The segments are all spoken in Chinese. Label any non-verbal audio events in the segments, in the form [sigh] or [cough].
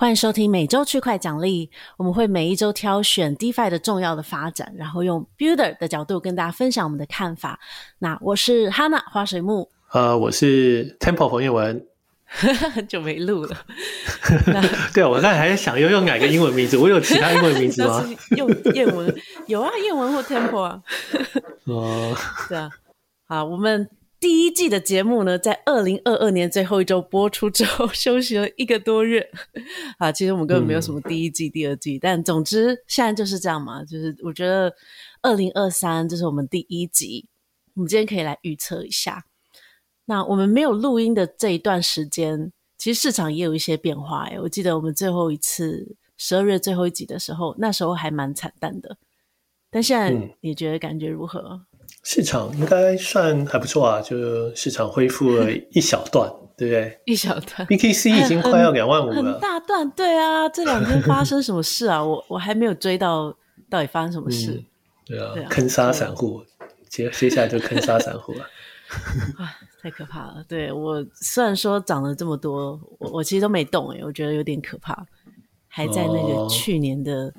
欢迎收听每周区块奖励，我们会每一周挑选 DeFi 的重要的发展，然后用 Builder 的角度跟大家分享我们的看法。那我是 Hana 花水木，呃，我是 Temple 冯彦文，[laughs] 很久没录了。[laughs] 对啊，我刚才还在想要用哪个英文名字，我有其他英文名字吗？[laughs] 用谚文有啊，谚文或 Temple 啊。哦，对啊，好，我们。第一季的节目呢，在二零二二年最后一周播出之后，休息了一个多月。[laughs] 啊，其实我们根本没有什么第一季、嗯、第二季，但总之现在就是这样嘛。就是我觉得二零二三这是我们第一集，我们今天可以来预测一下。那我们没有录音的这一段时间，其实市场也有一些变化。哎，我记得我们最后一次十二月最后一集的时候，那时候还蛮惨淡的。但现在你觉得感觉如何？嗯市场应该算还不错啊，就市场恢复了一小段，对不对？一小段，BTC [laughs] 已经快要两万五了，很大段。对啊，这两天发生什么事啊？[laughs] 我我还没有追到，到底发生什么事？嗯、对啊，对啊，坑杀散户，接接下来就坑杀散户了。[laughs] 啊，太可怕了！对，我虽然说涨了这么多，我我其实都没动哎，我觉得有点可怕，还在那个去年的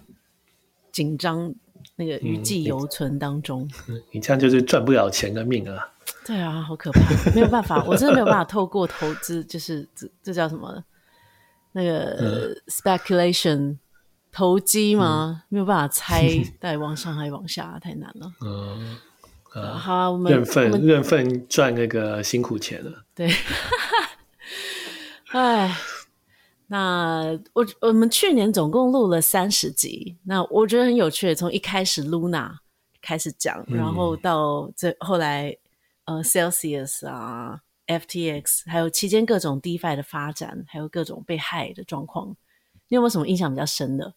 紧张。那个余悸犹存当中，嗯你，你这样就是赚不了钱的命啊！对啊，好可怕，没有办法，我真的没有办法透过投资，就是这这叫什么？那个、嗯、speculation 投机吗？嗯、没有办法猜 [laughs] 到底往上还是往下，太难了。嗯，啊、好啊，我们认份认份赚那个辛苦钱了。对，[laughs] 哎。那我我们去年总共录了三十集，那我觉得很有趣。从一开始 Luna 开始讲，嗯、然后到这后来呃 Celsius 啊 FTX，还有期间各种 DeFi 的发展，还有各种被害的状况，你有没有什么印象比较深的？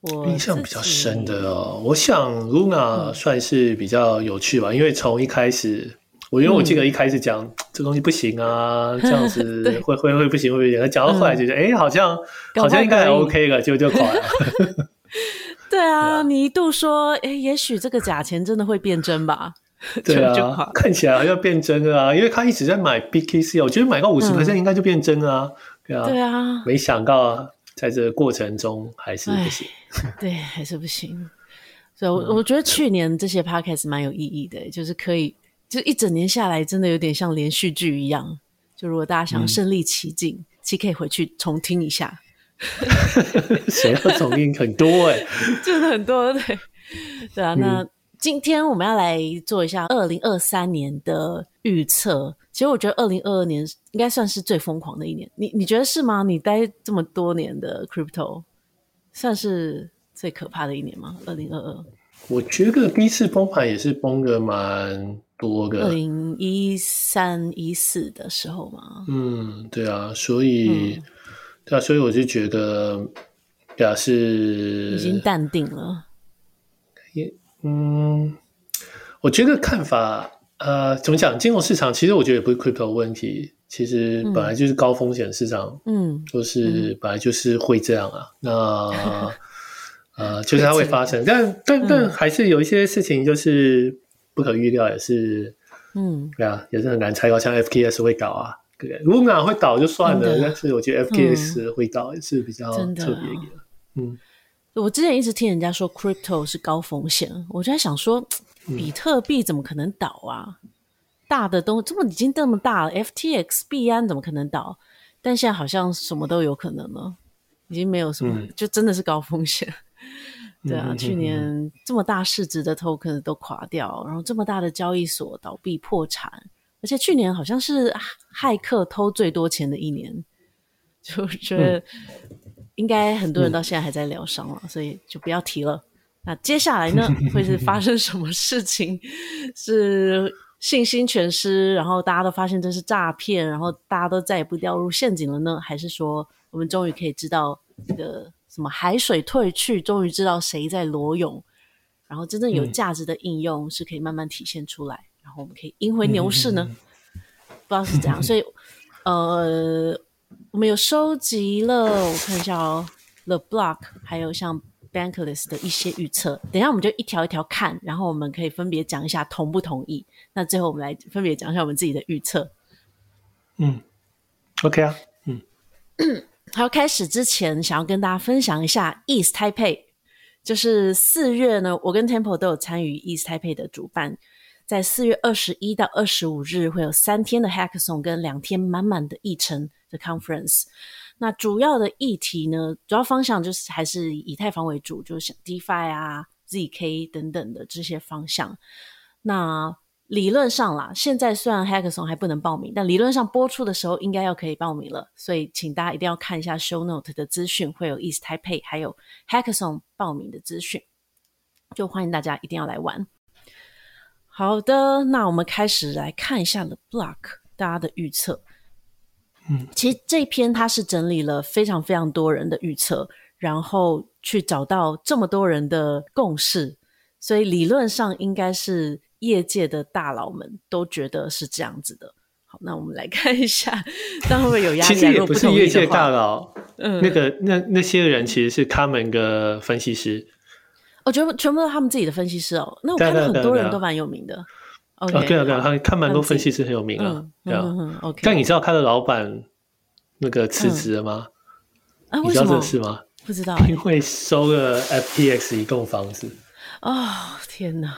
我印象比较深的哦，我想 Luna 算是比较有趣吧，嗯、因为从一开始。我因为我记得一开始讲、嗯、这东西不行啊，[laughs] 这样子会会会不行会不行，讲到后来就觉得哎、好像好像应该还 OK 了，就就垮了。[laughs] [laughs] 对啊，你一度说哎、欸，也许这个假钱真的会变真吧？对啊，看起来好像变真了啊，因为他一直在买 BKC，我觉得买到五十 percent 应该就变真了啊。对啊，对啊，没想到在这个过程中还是不行，对，还是不行。所以，我我觉得去年这些 podcast 蛮有意义的，就是可以。就一整年下来，真的有点像连续剧一样。就如果大家想身临其境，其实可以回去重听一下。[laughs] [laughs] 谁要重听很多哎、欸，[laughs] 真的很多对。对啊，那今天我们要来做一下二零二三年的预测。其实我觉得二零二二年应该算是最疯狂的一年。你你觉得是吗？你待这么多年的 crypto，算是最可怕的一年吗？二零二二，我觉得第一次崩盘也是崩的蛮。多个二零一三一四的时候嘛，嗯，对啊，所以，嗯、对啊，所以我就觉得表示已经淡定了。也，嗯，我觉得看法，呃，怎么讲？金融市场其实我觉得也不是 crypto 问题，其实本来就是高风险市场，嗯，就是本来就是会这样啊。嗯、那，[laughs] 呃，就是它会发生，但但但还是有一些事情就是。不可预料也是，嗯，对啊，也是很难猜到，像 FTX 会倒啊，对，Luna 会倒就算了，但是我觉得 FTX 会倒也是比较特别一点。嗯，我之前一直听人家说 Crypto 是高风险，我就在想说，比特币怎么可能倒啊？嗯、大的都这么已经这么大了，FTX 币安怎么可能倒？但现在好像什么都有可能了，已经没有什么，嗯、就真的是高风险。对啊，去年这么大市值的 token 都垮掉，然后这么大的交易所倒闭破产，而且去年好像是骇客偷最多钱的一年，就觉得应该很多人到现在还在疗伤了，所以就不要提了。那接下来呢，会是 [laughs] 发生什么事情？是信心全失，然后大家都发现这是诈骗，然后大家都再也不掉入陷阱了呢？还是说我们终于可以知道这个？什么海水退去，终于知道谁在裸泳，然后真正有价值的应用是可以慢慢体现出来，嗯、然后我们可以赢回牛市呢？嗯、不知道是怎样，所以呃，我们有收集了，我看一下哦，The Block，还有像 Bankless 的一些预测，等一下我们就一条一条看，然后我们可以分别讲一下同不同意。那最后我们来分别讲一下我们自己的预测。嗯，OK 啊，嗯。[coughs] 好开始之前，想要跟大家分享一下 East Taipei，就是四月呢，我跟 Temple 都有参与 East Taipei 的主办，在四月二十一到二十五日会有三天的 Hackathon 跟两天满满的议程的 Conference。那主要的议题呢，主要方向就是还是以太坊为主，就是 DeFi 啊、ZK 等等的这些方向。那理论上啦，现在虽然 Hackathon 还不能报名，但理论上播出的时候应该要可以报名了。所以请大家一定要看一下 Show Note 的资讯，会有 East Taipei 还有 Hackathon 报名的资讯，就欢迎大家一定要来玩。好的，那我们开始来看一下 The Block 大家的预测。嗯，其实这篇它是整理了非常非常多人的预测，然后去找到这么多人的共识，所以理论上应该是业界的大佬们都觉得是这样子的。好，那我们来 [laughs] 看一下，但会不会有压力？其实也不是业界大佬，嗯，那个那那些人其实是他们的分析师，我觉得全部都是他们自己的分析师哦。那我看到很多人都蛮有名的。哦对啊，对啊，他看蛮多分析师很有名啊，对啊。OK，但你知道他的老板那个辞职了吗？嗯、啊，你知道这事吗？不知道、欸，因为收了 FTX 一栋房子。哦，天哪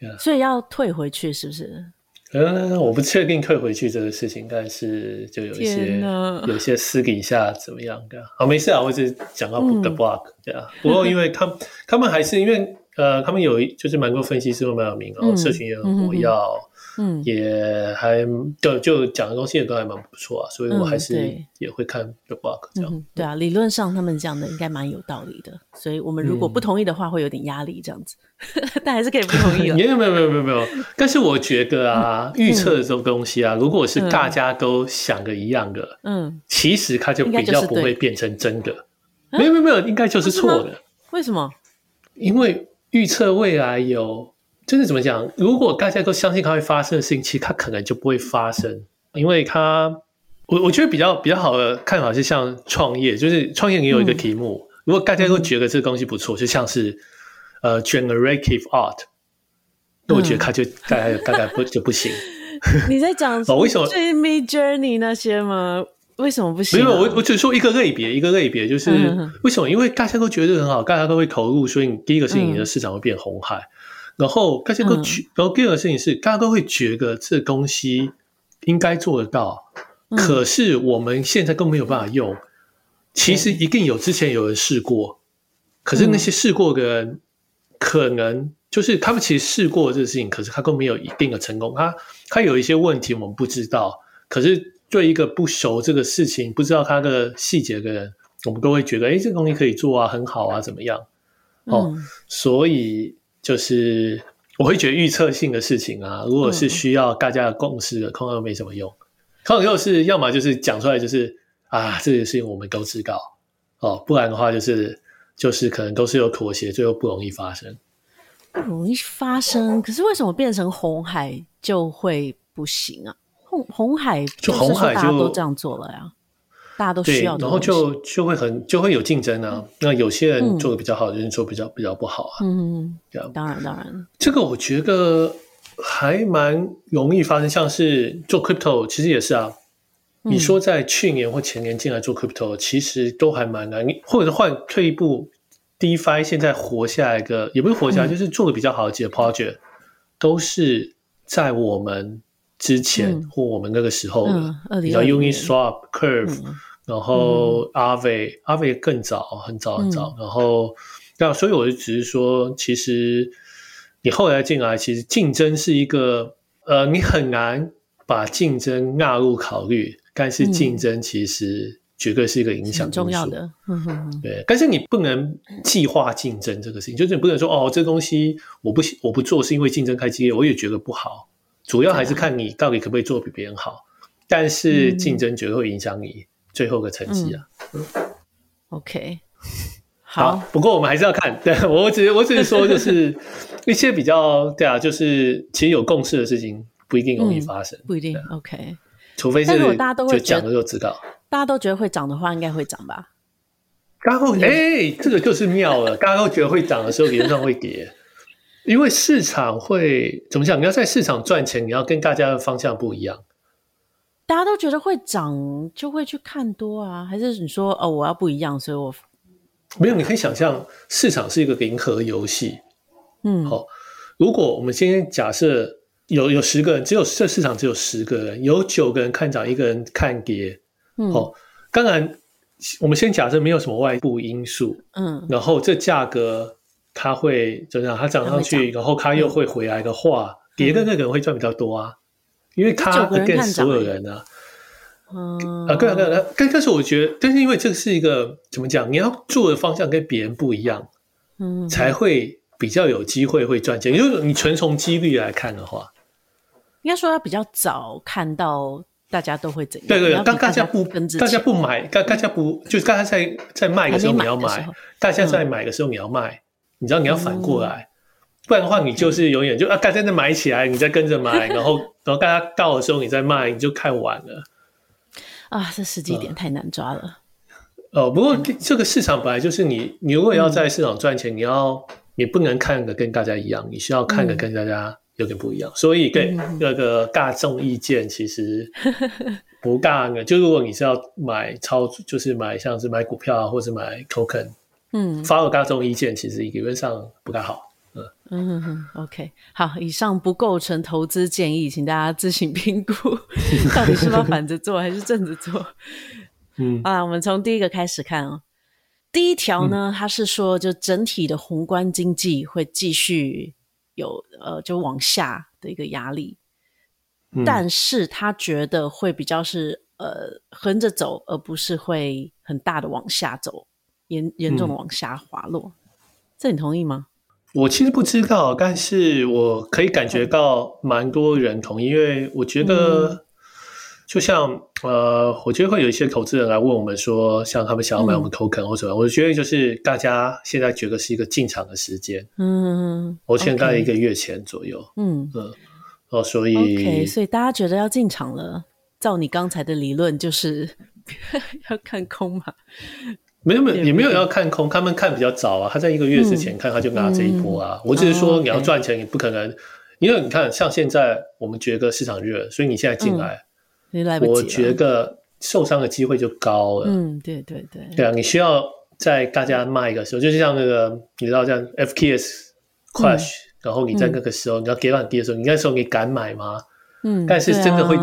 ！Yeah. 所以要退回去是不是？嗯，我不确定退回去这个事情，但是就有一些有一些私底下怎么样的。好，没事啊，我只是讲到 The Block，对啊。不过因为他们 [laughs] 他们还是因为。呃，他们有就是蛮多分析师都蛮有名，然后社群也很活跃，嗯，也还就就讲的东西也都还蛮不错啊，所以我还是也会看 The Block 这样。嗯、对啊，理论上他们讲的应该蛮有道理的，所以我们如果不同意的话，会有点压力这样子，嗯、[laughs] 但还是可以不同意。[laughs] 没有没有没有没有没有，但是我觉得啊，预测的这种东西啊，如果是大家都想的一样的，嗯，其实它就比较不会变成真的。没有没有没有，应该就是错的。为什么？因为。预测未来有，就是怎么讲？如果大家都相信它会发生的事情，其实它可能就不会发生，因为它，我我觉得比较比较好的看法是像创业，就是创业你有一个题目，嗯、如果大家都觉得这个东西不错，就像是呃 generative art，那我觉得它就大概、嗯、大概不就不行。[laughs] 你在讲什么？为什么 Midjourney 那些吗？为什么不行、啊？没有，我我只说一个类别，一个类别就是为什么？因为大家都觉得很好，大家都会投入，所以你第一个事情，你的市场会变红海。嗯、然后大家都觉，嗯、然后第二个事情是，大家都会觉得这东西应该做得到，嗯、可是我们现在都没有办法用。其实一定有之前有人试过，嗯、可是那些试过的人，可能就是他们其实试过这个事情，可是他都没有一定的成功。他他有一些问题，我们不知道，可是。对一个不熟这个事情，不知道它的细节的人，我们都会觉得，哎，这个东西可以做啊，很好啊，怎么样？哦，嗯、所以就是我会觉得预测性的事情啊，如果是需要大家的共识的，通常没什么用。通常又是要么就是讲出来，就是啊，这个事情我们都知道，哦，不然的话就是就是可能都是有妥协，最后不容易发生。不容易发生，可是为什么变成红海就会不行啊？红红海就红海就大家都这样做了呀，大家都需要，然后就就会很就会有竞争啊。那有些人做的比较好，有人做比较比较不好啊。嗯，这样当然当然，这个我觉得还蛮容易发生。像是做 crypto，其实也是啊。你说在去年或前年进来做 crypto，其实都还蛮难。或者换退一步，DeFi 现在活下来的也不是活下来，就是做的比较好的几个 project，都是在我们。之前或我们那个时候，比较 Uniswap、Curve，然后 Aave，Aave 更早，很早很早。然后，那所以我就只是说，其实你后来进来，其实竞争是一个，呃，你很难把竞争纳入考虑，但是竞争其实绝对是一个影响重要的。对，但是你不能计划竞争这个事情，就是你不能说哦，这东西我不我不做是因为竞争太激烈，我也觉得不好。主要还是看你到底可不可以做比别人好，啊、但是竞争绝对会影响你最后的成绩啊。嗯嗯、OK，好，好，不过我们还是要看。[laughs] 对，我只我只是说，就是 [laughs] 一些比较对啊，就是其实有共识的事情不一定容易发生，嗯、不一定。OK，除非是大家都会讲了就知道，大家都觉得会涨的话，应该会涨吧？然后哎，这个就是妙了，大家都觉得会涨的时候，理论上会跌。因为市场会怎么讲？你要在市场赚钱，你要跟大家的方向不一样。大家都觉得会涨，就会去看多啊？还是你说哦，我要不一样，所以我没有？你可以想象市场是一个零和游戏。嗯，好，如果我们今天假设有有十个人，只有这市场只有十个人，有九个人看涨，一个人看跌。嗯，好，当然我们先假设没有什么外部因素。嗯，然后这价格它会怎样？他涨上去，然后他又会回来的话，跌的那个人会赚比较多啊。因为他跟所有人啊，嗯啊，对啊，对啊，但但是我觉得，但是因为这个是一个怎么讲？你要做的方向跟别人不一样，嗯，才会比较有机会会赚钱。因为你纯从几率来看的话，应该说他比较早看到大家都会怎样。对对，大大家不大家不买，大大家不就是大家在在卖的时候你要买，大家在买的时候你要卖，你知道你要反过来。不然的话，你就是永远就啊，大家在买起来，你再跟着买，[laughs] 然后然后大家到的时候你再卖，你就看完了。啊，这时机点太难抓了。哦，不过这个市场本来就是你，你如果要在市场赚钱，你要你不能看的跟大家一样，你需要看的跟大家有点不一样。所以对那个大众意见其实 [laughs] 不大的。就如果你是要买超，就是买像是买股票啊，或者买 token，嗯，发了大众意见，其实理论上不太好。嗯。哼哼，OK，好，以上不构成投资建议，请大家自行评估，[laughs] 到底是要反着做还是正着做。嗯，啊，我们从第一个开始看哦。第一条呢，嗯、它是说，就整体的宏观经济会继续有呃，就往下的一个压力，嗯、但是他觉得会比较是呃横着走，而不是会很大的往下走，严严重的往下滑落。嗯、这你同意吗？我其实不知道，但是我可以感觉到蛮多人同意，因为我觉得，就像呃，我觉得会有一些投资人来问我们说，像他们想要买我们 token 或什么，嗯、我觉得就是大家现在觉得是一个进场的时间。嗯，我现在一个月前左右。嗯嗯，哦，所以，OK，所以大家觉得要进场了，照你刚才的理论，就是 [laughs] 要看空嘛。没有没有也没有要看空，他们看比较早啊。他在一个月之前看，他就拿这一波啊。我只是说你要赚钱，你不可能，因为你看，像现在我们觉得市场热，所以你现在进来，我觉得受伤的机会就高了。嗯，对对对，对啊，你需要在大家卖的时候，就是像那个你知道这样 FKS crash，然后你在那个时候你要跌很低的时候，你那时候你敢买吗？嗯，但是真的会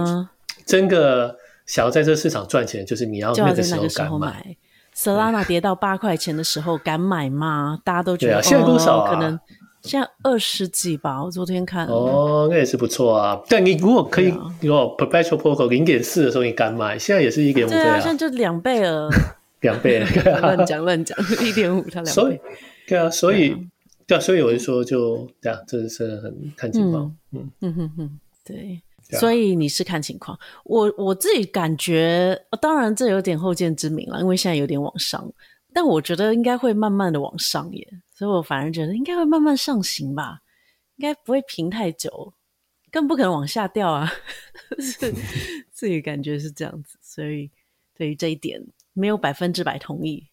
真的想要在这个市场赚钱，就是你要那个时候敢买。Solana 跌到八块钱的时候，敢买吗？大家都觉得，啊、现在多少啊？可能现在二十几吧。我昨天看哦，那也是不错啊。但你如果可以，如果 Perpetual Protocol 零点四的时候你敢买，现在也是一点五倍啊。现在就两倍了，[laughs] 两倍。[laughs] 乱讲乱讲，一点五它两倍。所以，对啊，所以，对啊，所以我就说，就对啊，这是很看情况。嗯嗯哼哼，对。所以你是看情况，我我自己感觉，当然这有点后见之明了，因为现在有点往上，但我觉得应该会慢慢的往上耶，所以我反而觉得应该会慢慢上行吧，应该不会平太久，更不可能往下掉啊，是 [laughs] 自己感觉是这样子，所以对于这一点没有百分之百同意。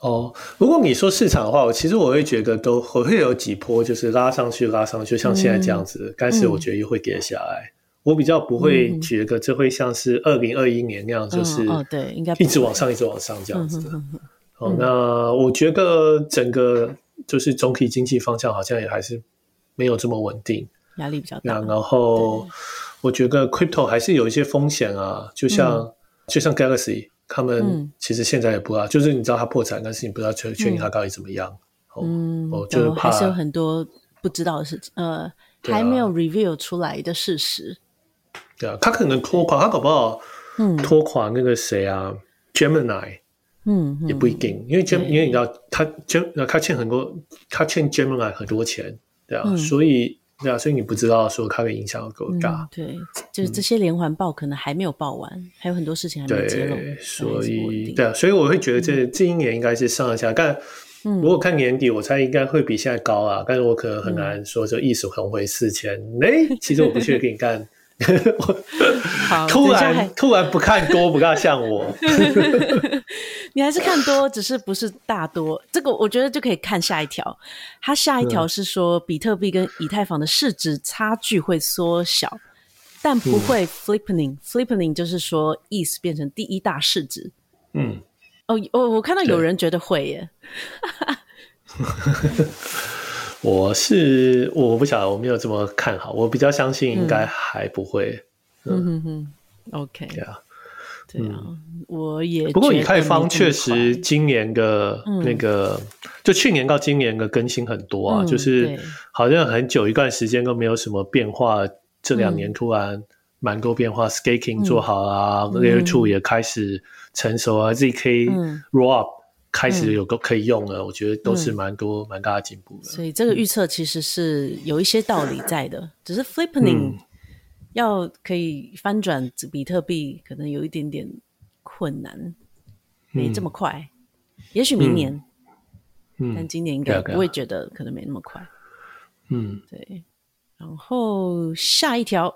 哦，如果你说市场的话，我其实我会觉得都我会有几波就是拉上去拉上去，就像现在这样子，嗯、但是我觉得又会跌下来。我比较不会觉得这会像是二零二一年那样，就是哦，对，应该一直往上，一直往上这样子。哦，那我觉得整个就是总体经济方向好像也还是没有这么稳定，压力比较大。然后我觉得 crypto 还是有一些风险啊，就像就像 Galaxy，他们其实现在也不知道，就是你知道它破产，但是你不知道确确定它到底怎么样。嗯，哦，就还是有很多不知道的事情，呃，还没有 reveal 出来的事实。对啊，他可能拖垮，他搞不好，嗯，拖垮那个谁啊，Gemini，嗯，也不一定，因为 Gem，因为你知道他 Gem，他欠很多，他欠 Gemini 很多钱，对啊，所以对啊，所以你不知道说他的影响有多大，对，就是这些连环报可能还没有报完，还有很多事情还没揭露，所以对啊，所以我会觉得这这一年应该是上下，但如果看年底，我猜应该会比现在高啊，但是我可能很难说就一时红回四千，哎，其实我不确定干。[laughs] [laughs] 好，突然突然不看多，不大像我。[laughs] 你还是看多，只是不是大多。这个我觉得就可以看下一条。它下一条是说，比特币跟以太坊的市值差距会缩小，但不会 flippening、嗯。flippening 就是说 ETH 变成第一大市值。嗯，哦，我我看到有人觉得会耶。[laughs] 我是我不晓得，我没有这么看好。我比较相信应该还不会。嗯哼哼，OK，对啊，对啊，我也。不过以太坊确实今年的那个，就去年到今年的更新很多啊，就是好像很久一段时间都没有什么变化，这两年突然蛮多变化，Staking 做好啊，Layer Two 也开始成熟啊，ZK Rollup。开始有个可以用了，嗯、我觉得都是蛮多蛮、嗯、大的进步的。所以这个预测其实是有一些道理在的，嗯、只是 flippening 要可以翻转比特币，可能有一点点困难，嗯、没这么快。也许明年，嗯，但今年应该不会觉得可能没那么快。嗯，对。然后下一条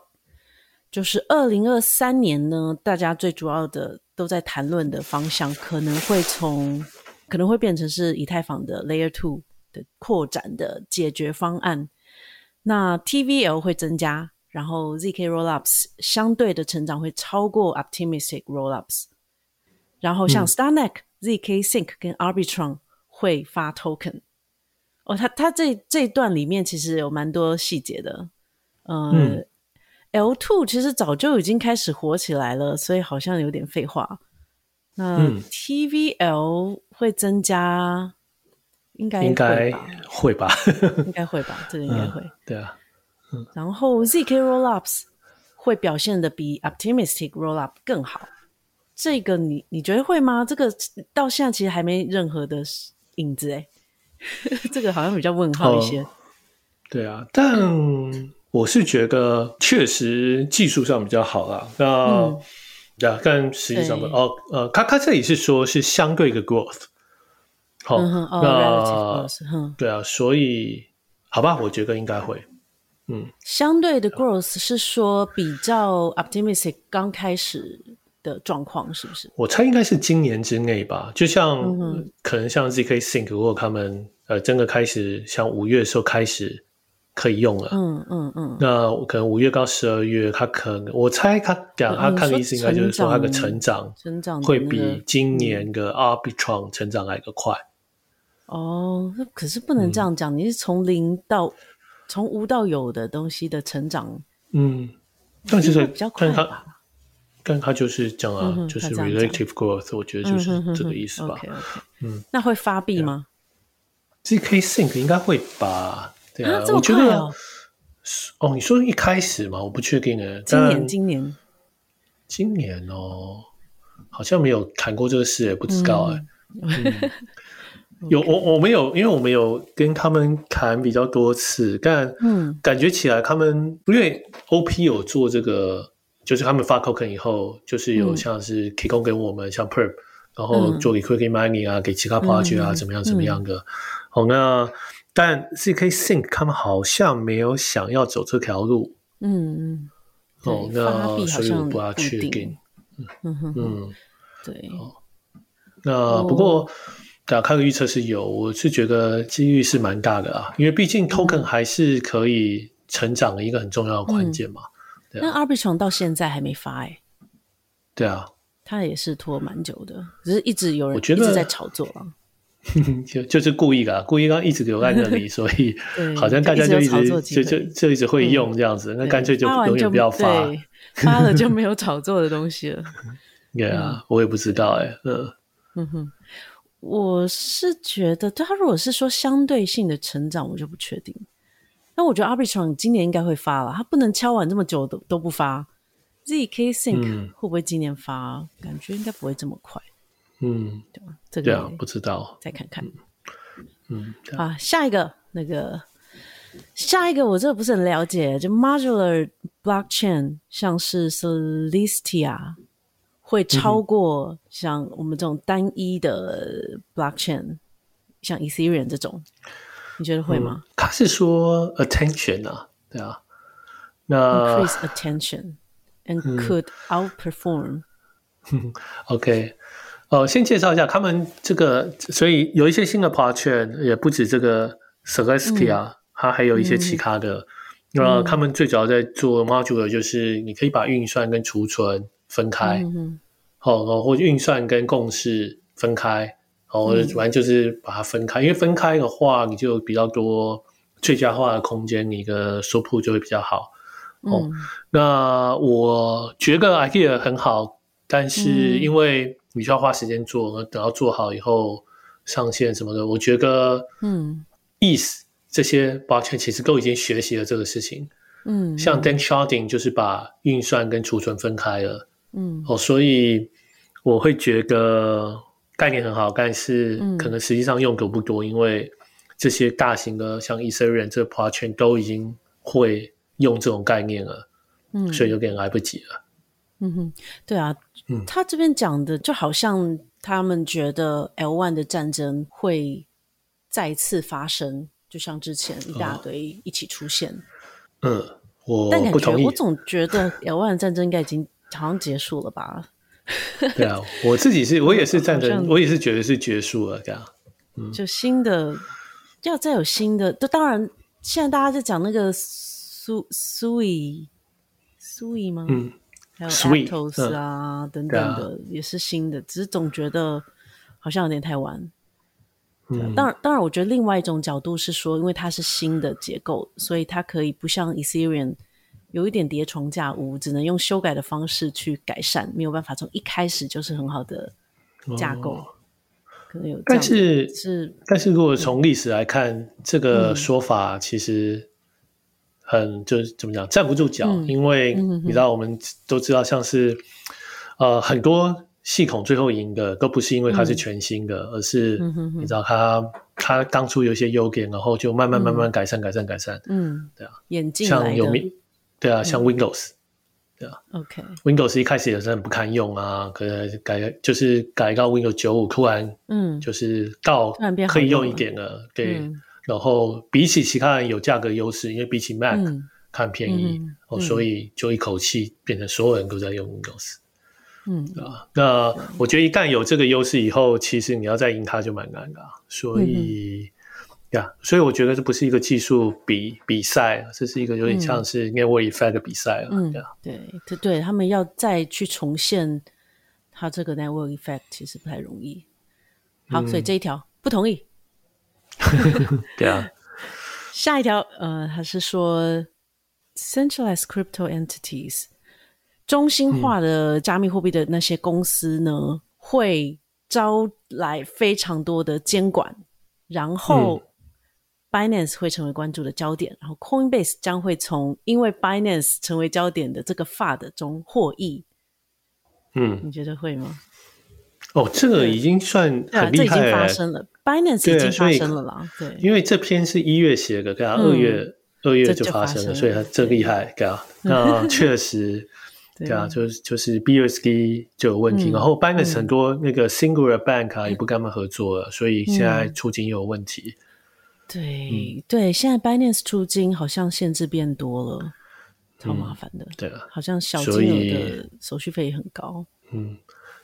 就是二零二三年呢，大家最主要的都在谈论的方向可能会从。可能会变成是以太坊的 Layer Two 的扩展的解决方案。那 TVL 会增加，然后 ZK Rollups 相对的成长会超过 Optimistic Rollups。然后像 Starknet、嗯、ZK Sync 跟 Arbitron 会发 Token。哦，它它这这一段里面其实有蛮多细节的。呃、嗯，L2 其实早就已经开始火起来了，所以好像有点废话。那 TVL 会增加，应该应该会吧？[laughs] 应该会吧？这个应该会。嗯、对啊。嗯、然后 ZK Rollups 会表现的比 Optimistic Rollup 更好。这个你你觉得会吗？这个到现在其实还没任何的影子哎。[laughs] 这个好像比较问号一些。哦、对啊，但我是觉得确实技术上比较好啦。那。嗯但实际上的哦，呃，他他这里是说是相对的 growth，好，那对啊，所以好吧，我觉得应该会，嗯，相对的 growth 是说比较 optimistic 刚开始的状况是不是？我猜应该是今年之内吧，就像可能像 zksink 如果他们呃真的开始像五月的时候开始。可以用了，嗯嗯嗯。那可能五月到十二月，他可能我猜他讲他看的意思应该就是说他的成长，成长会比今年的 Arbitron 成长来得快。哦，那可是不能这样讲，嗯、你是从零到从无到有的东西的成长，嗯，但是比较快吧。但他就是讲啊，嗯、就是 relative growth，我觉得就是这个意思吧。嗯，那会发币吗？ZK Sync 应该会吧。对啊，我觉得哦，你说一开始嘛，我不确定诶。今年，今年，今年哦，好像没有谈过这个事，也不知道诶。[laughs] 有我我没有，因为我们有跟他们谈比较多次，但感觉起来他们因为 OP 有做这个，就是他们发 token 以后，就是有像是提供给我们像 Perp，然后做给 quickly mining 啊，给其他 project 啊，怎么样怎么样的。好，那。但 ZK Sync 他们好像没有想要走这条路，嗯嗯，哦，那所以我不要确定，嗯哼嗯，对，那不过打开的预测是有，我是觉得机遇是蛮大的啊，因为毕竟 Token 还是可以成长的一个很重要的关键嘛。那 Arbitrum 到现在还没发哎，对啊，他也是拖蛮久的，只是一直有人一直在炒作啊。[laughs] 就就是故意的，故意刚一直留在那里，[laughs] 所以好像大家就一直就就就一直会用这样子，那干脆就永远不要发，发了就没有炒作的东西了。[laughs] 对啊，我也不知道哎，嗯嗯哼，我是觉得他如果是说相对性的成长，我就不确定。那我觉得 Arbitron 今年应该会发了，他不能敲完这么久都都不发。ZK Sync 会不会今年发？感觉应该不会这么快。嗯，对吧？这个不知道，再看看。嗯，啊，下一个那个，下一个我这个不是很了解，就 Modular Blockchain，像是 Celestia 会超过像我们这种单一的 Blockchain，像 Ethereum 这种，你觉得会吗？他是说 Attention 啊，对啊，那 Increase Attention and could outperform。OK。哦，先介绍一下他们这个，所以有一些新的 blockchain 也不止这个啊，它还有一些其他的，那他们最主要在做 modular，就是你可以把运算跟储存分开，嗯好，或者运算跟共识分开，然后反正就是把它分开，因为分开的话，你就比较多最佳化的空间，你的 throughput 就会比较好。哦，那我觉得 idea 很好，但是因为你需要花时间做，等到做好以后上线什么的，我觉得，嗯，意思。这些 blockchain 其实都已经学习了这个事情，嗯，像 Danksharding 就是把运算跟储存分开了，嗯，哦，所以我会觉得概念很好，但是可能实际上用途不多，嗯、因为这些大型的像 Ethereum 这 blockchain 都已经会用这种概念了，嗯，所以有点来不及了。嗯哼，对啊，嗯，他这边讲的就好像他们觉得 L one 的战争会再次发生。就像之前一大堆一起出现，哦、嗯，我。但感觉我总觉得 L one 战争应该已经好像结束了吧？对啊，我自己是 [laughs] 我也是战争，我也是觉得是结束了这样。嗯，就新的要再有新的，都当然现在大家在讲那个苏苏伊苏伊吗？嗯，还有 Aptos 啊、嗯、等等的也是新的，只是总觉得好像有点太晚。当然，当然，我觉得另外一种角度是说，因为它是新的结构，所以它可以不像 Ethereum 有一点叠床架屋，只能用修改的方式去改善，没有办法从一开始就是很好的架构。哦、可能有，但是是，但是如果从历史来看，嗯、这个说法其实很就是怎么讲，站不住脚，嗯、因为你知道，我们都知道，像是、嗯、呃很多。系统最后赢的都不是因为它是全新的，嗯、而是你知道它它当初有一些优点，然后就慢慢慢慢改善、嗯、改善改善。嗯，对啊，像有名，对啊，像 Windows，、嗯、对啊，OK，Windows 一开始也是很不堪用啊，可能改就是改到 Windows 九五，突然嗯，就是到可以用一点了，了对，嗯、然后比起其他人有价格优势，因为比起 Mac 看便宜，嗯嗯、所以就一口气变成所有人都在用 Windows。嗯啊，那我觉得一旦有这个优势以后，其实你要再赢它就蛮难的。所以呀、所以我觉得这不是一个技术比比赛，这是一个有点像是 network effect 的比赛了。嗯，对，对，对，他们要再去重现它这个 network effect，其实不太容易。好，嗯、所以这一条不同意。[laughs] 对啊。下一条，呃，还是说 centralized crypto entities。中心化的加密货币的那些公司呢，嗯、会招来非常多的监管，然后 Binance 会成为关注的焦点，嗯、然后 Coinbase 将会从因为 Binance 成为焦点的这个 FUD 中获益。嗯，你觉得会吗？哦，这个已经算很厉害了，这已经发生了，Binance 已经发生了啦。对，因为这篇是一月写的，对啊，二月二、嗯、月就发生了，所以它这厉害，对啊，那确实。[laughs] 对啊，就是就是 BUSD 就有问题，嗯、然后 Binance 很多那个 Singular Bank 啊，也不跟他们合作了，嗯、所以现在出金又有问题。对、嗯、对，现在 Binance 出金好像限制变多了，超麻烦的。嗯、对啊，好像小金额的手续费也很高。嗯，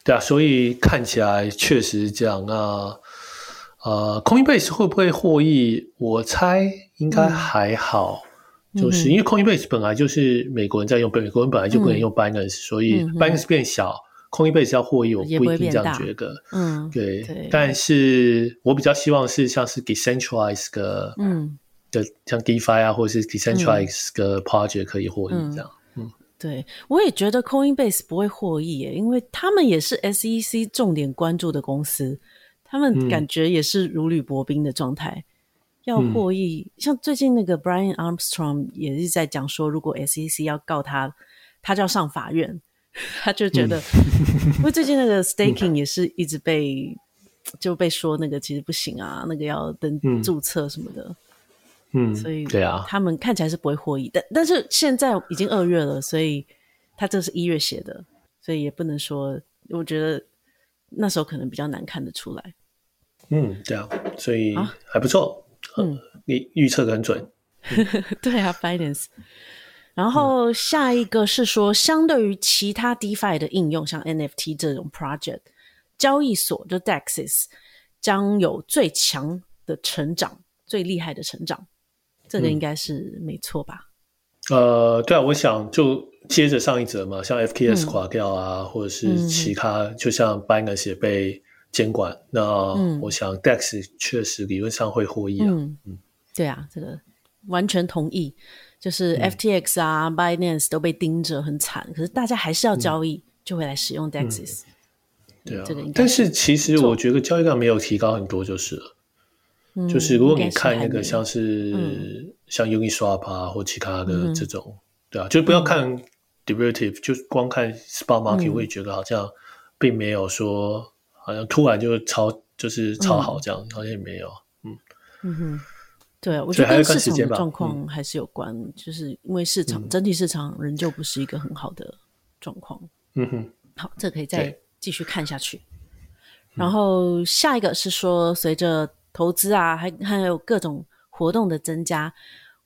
对啊，所以看起来确实是这样。那呃，Coinbase 会不会获益？我猜应该还好。嗯就是因为 Coinbase 本来就是美国人在用，美国人本来就不能用 Binance，所以 Binance 变小，Coinbase 要获益，我不一定这样觉得。嗯，对。但是我比较希望是像是 decentralized 的，嗯，的像 DeFi 啊，或者是 decentralized 的 project 可以获益这样。嗯，对，我也觉得 Coinbase 不会获益耶，因为他们也是 SEC 重点关注的公司，他们感觉也是如履薄冰的状态。要获益，嗯、像最近那个 Brian Armstrong 也是在讲说，如果 SEC 要告他，他就要上法院。他就觉得，嗯、因为最近那个 [laughs] staking 也是一直被、嗯、就被说那个其实不行啊，那个要登注册什么的。嗯，所以对啊，他们看起来是不会获益，但但是现在已经二月了，所以他这是一月写的，所以也不能说，我觉得那时候可能比较难看得出来。嗯，对啊，所以还不错。嗯，你预测的很准。嗯、[laughs] 对啊，Finance。然后下一个是说，相对于其他 DeFi 的应用，像 NFT 这种 project，交易所就 DEXs 将有最强的成长、最厉害的成长。这个应该是没错吧？呃，对啊，我想就接着上一则嘛，像 FTS 垮掉啊，嗯、或者是其他，嗯、就像 Binance 也被监管，嗯、那我想 DEX 确实理论上会获益啊。嗯，嗯。对啊，这个完全同意。就是 FTX 啊、嗯、Binance 都被盯着很惨，可是大家还是要交易，嗯、就会来使用 DEX。对啊，但是其实我觉得交易量没有提高很多，就是了。嗯、就是如果你看那个像是、嗯、像 Uniswap 啊或其他的这种，嗯、对啊，就不要看 derivative，、嗯、就光看 spot market，我也觉得好像并没有说好像突然就超就是超好这样，嗯、好像也没有。嗯嗯哼。对，我觉得跟市场的状况还是有关，嗯、就是因为市场、嗯、整体市场仍旧不是一个很好的状况。嗯哼，好，这可以再继续看下去。然后下一个是说，随着投资啊，还还有各种活动的增加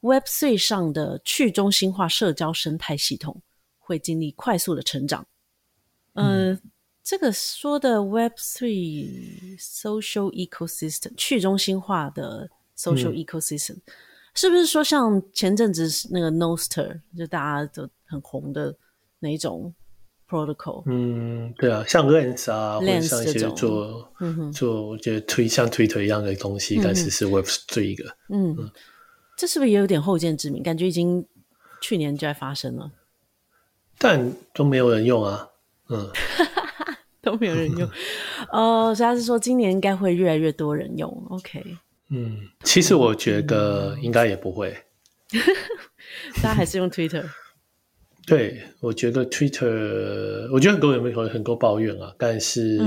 ，Web3 上的去中心化社交生态系统会经历快速的成长。嗯、呃，这个说的 Web Three social ecosystem 去中心化的。Social ecosystem、嗯、是不是说像前阵子那个 Noster 就大家都很红的哪一种 protocol？嗯，对啊，像 Lens 啊，或者像一些做、做我觉得推像 Twitter 一样的东西，但是是 Web Three 个。嗯，嗯这是不是也有点后见之明？感觉已经去年就在发生了，但都没有人用啊。嗯，[laughs] [laughs] 都没有人用。哦，所以他是说今年应该会越来越多人用。OK。嗯，其实我觉得应该也不会，[laughs] 大家还是用 Twitter。[laughs] 对，我觉得 Twitter，我觉得很多人会很多抱怨啊，但是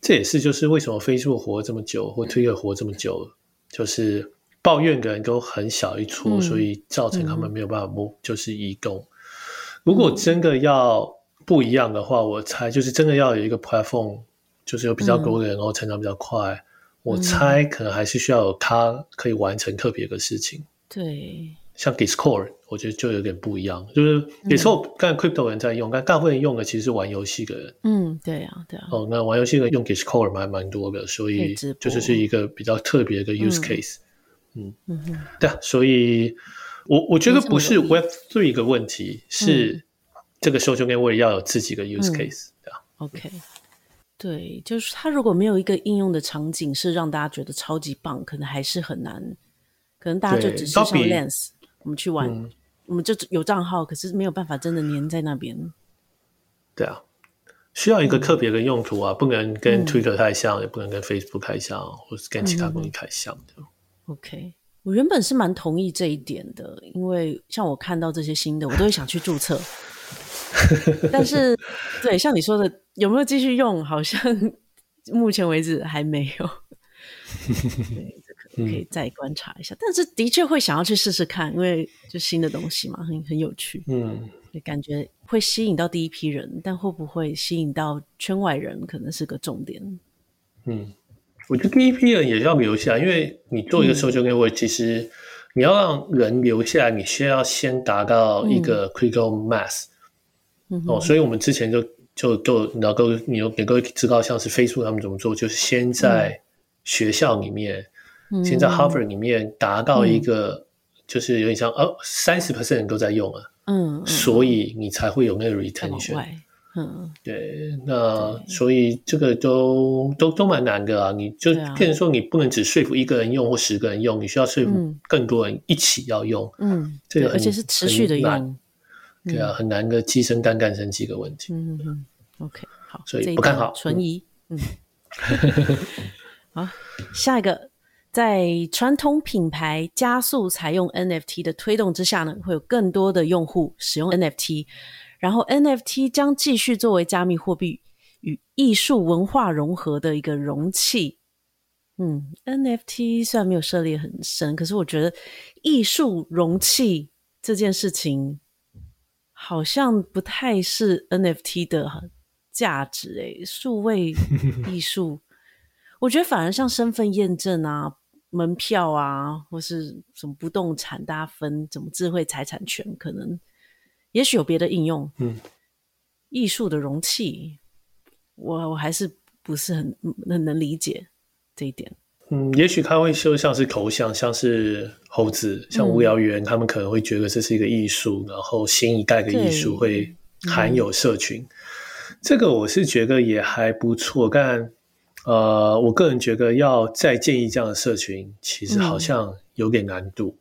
这也是就是为什么 Facebook 活这么久，或 Twitter 活这么久，就是抱怨的人都很小一撮，所以造成他们没有办法摸，就是移动。如果真的要不一样的话，我猜就是真的要有一个 platform，就是有比较多的人，然后成长比较快。我猜可能还是需要有他可以完成特别的事情。对，像 Discord，我觉得就有点不一样。就是 Discord，刚才 Crypto 人在用，但大部分人用的其实是玩游戏的人。嗯，对啊，对啊。哦，那玩游戏的用 Discord 蛮蛮多的，所以就是是一个比较特别的 use case。嗯嗯嗯，对啊，所以我我觉得不是 Web3 一个问题，是这个 social network 要有自己的 use case，对吧。OK。对，就是它如果没有一个应用的场景是让大家觉得超级棒，可能还是很难。可能大家就只是像 Lens，我们去玩，嗯、我们就有账号，可是没有办法真的粘在那边。对啊，需要一个特别的用途啊，嗯、不能跟 Twitter 太像，嗯、也不能跟 Facebook 太像，或是跟其他东西太像的。嗯、OK，我原本是蛮同意这一点的，因为像我看到这些新的，我都会想去注册。[laughs] 但是，对，像你说的，有没有继续用？好像 [laughs] 目前为止还没有。对，这可以再观察一下。嗯、但是的确会想要去试试看，因为就新的东西嘛，很很有趣。嗯，感觉会吸引到第一批人，但会不会吸引到圈外人，可能是个重点。嗯，我觉得第一批人也要留下，因为你做一个 social network，其实你要让人留下来，你需要先达到一个 critical mass。嗯哦，所以我们之前就就就你要各你有给各位知道，像是 Facebook 他们怎么做，就是先在学校里面，嗯、先在 Harvard 里面达到一个，嗯、就是有点像哦，三十 percent 人都在用啊，嗯，嗯所以你才会有那个 retention，嗯，对，那对。所以这个都都都蛮难的啊，你就变成说你不能只说服一个人用或十个人用，你需要说服更多人一起要用，嗯，这个而且是持续的用。对啊，很难的鸡生蛋，蛋生鸡的问题。嗯嗯 OK，好，所以不看好，存疑。嗯，好，下一个，在传统品牌加速采用 NFT 的推动之下呢，会有更多的用户使用 NFT，然后 NFT 将继续作为加密货币与艺术文化融合的一个容器。嗯，NFT 虽然没有涉猎很深，可是我觉得艺术容器这件事情。好像不太是 NFT 的价值诶，数位 [laughs] 艺术，我觉得反而像身份验证啊、门票啊，或是什么不动产，大家分怎么智慧财产权，可能也许有别的应用。嗯，艺术的容器，我我还是不是很很能理解这一点。嗯，也许他会说像是头像，像是猴子，像无聊猿，嗯、他们可能会觉得这是一个艺术，然后新一代的艺术会含有社群。嗯、这个我是觉得也还不错，但呃，我个人觉得要再建议这样的社群，其实好像有点难度。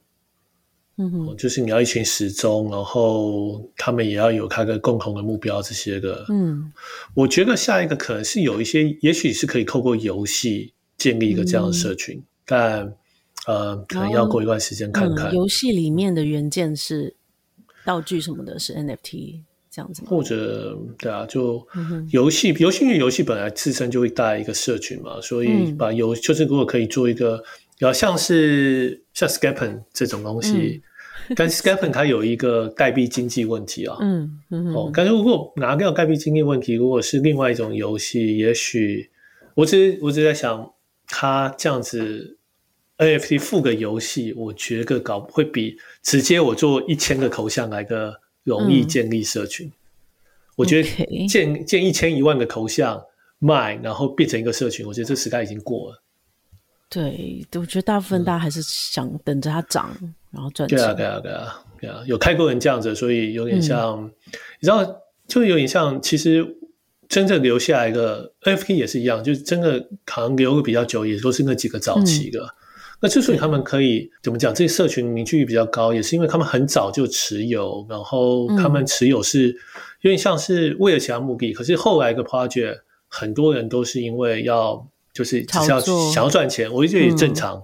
嗯哼，就是你要一群时钟，然后他们也要有他的共同的目标这些个。嗯，我觉得下一个可能是有一些，也许是可以透过游戏建立一个这样的社群，嗯、但呃，可能要过一段时间看看。嗯、游戏里面的元件是道具什么的，是 NFT 这样子吗？或者对啊，就游戏，游戏因为游戏本来自身就会带一个社群嘛，所以把游、嗯、就是如果可以做一个，要像是像 SCAPEN 这种东西。嗯但 SCAPEN 它有一个代币经济问题啊，嗯嗯哦，但是如果拿掉代币经济问题，如果是另外一种游戏，也许我只我只在想，它这样子 NFT 附个游戏，我觉得搞会比直接我做一千个头像来的容易建立社群。嗯、我觉得建建一千一万个头像卖，然后变成一个社群，我觉得这时代已经过了。对，我觉得大部分大家还是想等着它涨。嗯然后赚钱。对啊，对啊，对啊，对啊，有看过人这样子，所以有点像，嗯、你知道，就有点像，其实真正留下一个 NFT 也是一样，就是真的可能留的比较久，也都是那几个早期的。嗯、那之所以他们可以怎么讲，这些社群凝聚力比较高，也是因为他们很早就持有，然后他们持有是有点像是为了其他目的。嗯、可是后来一个 project，很多人都是因为要就是只是要想要赚钱，我觉得也正常。嗯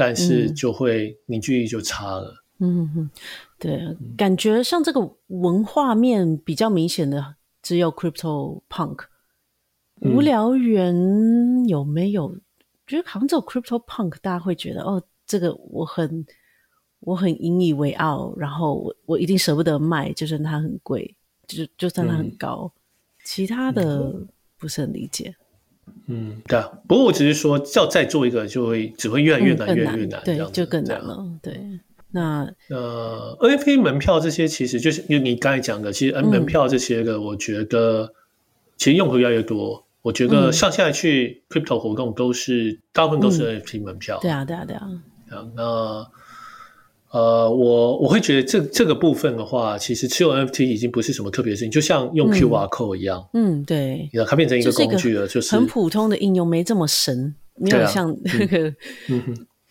但是就会凝聚力就差了。嗯哼，对，嗯、感觉像这个文化面比较明显的只有 Crypto Punk。无聊猿有没有？嗯、觉得好像只有 Crypto Punk，大家会觉得哦，这个我很我很引以为傲，然后我我一定舍不得卖，就算它很贵，就就算它很高，嗯、其他的不是很理解。嗯，对啊。不过我只是说，要再做一个，就会只会越来越难，越来越难，对，就更难了。对，那呃，NFT 门票这些，其实就是因为你刚才讲的，其实 N 门票这些个，我觉得其实用户越来越多。我觉得像现在去 Crypto 活动，都是大部分都是 NFT 门票。对啊，对啊，对啊。那。呃，我我会觉得这这个部分的话，其实持有 NFT 已经不是什么特别的事情，就像用 QR code 一样。嗯，嗯，对，它变成一个工具了，就是很普通的应用，没这么神，没有像那个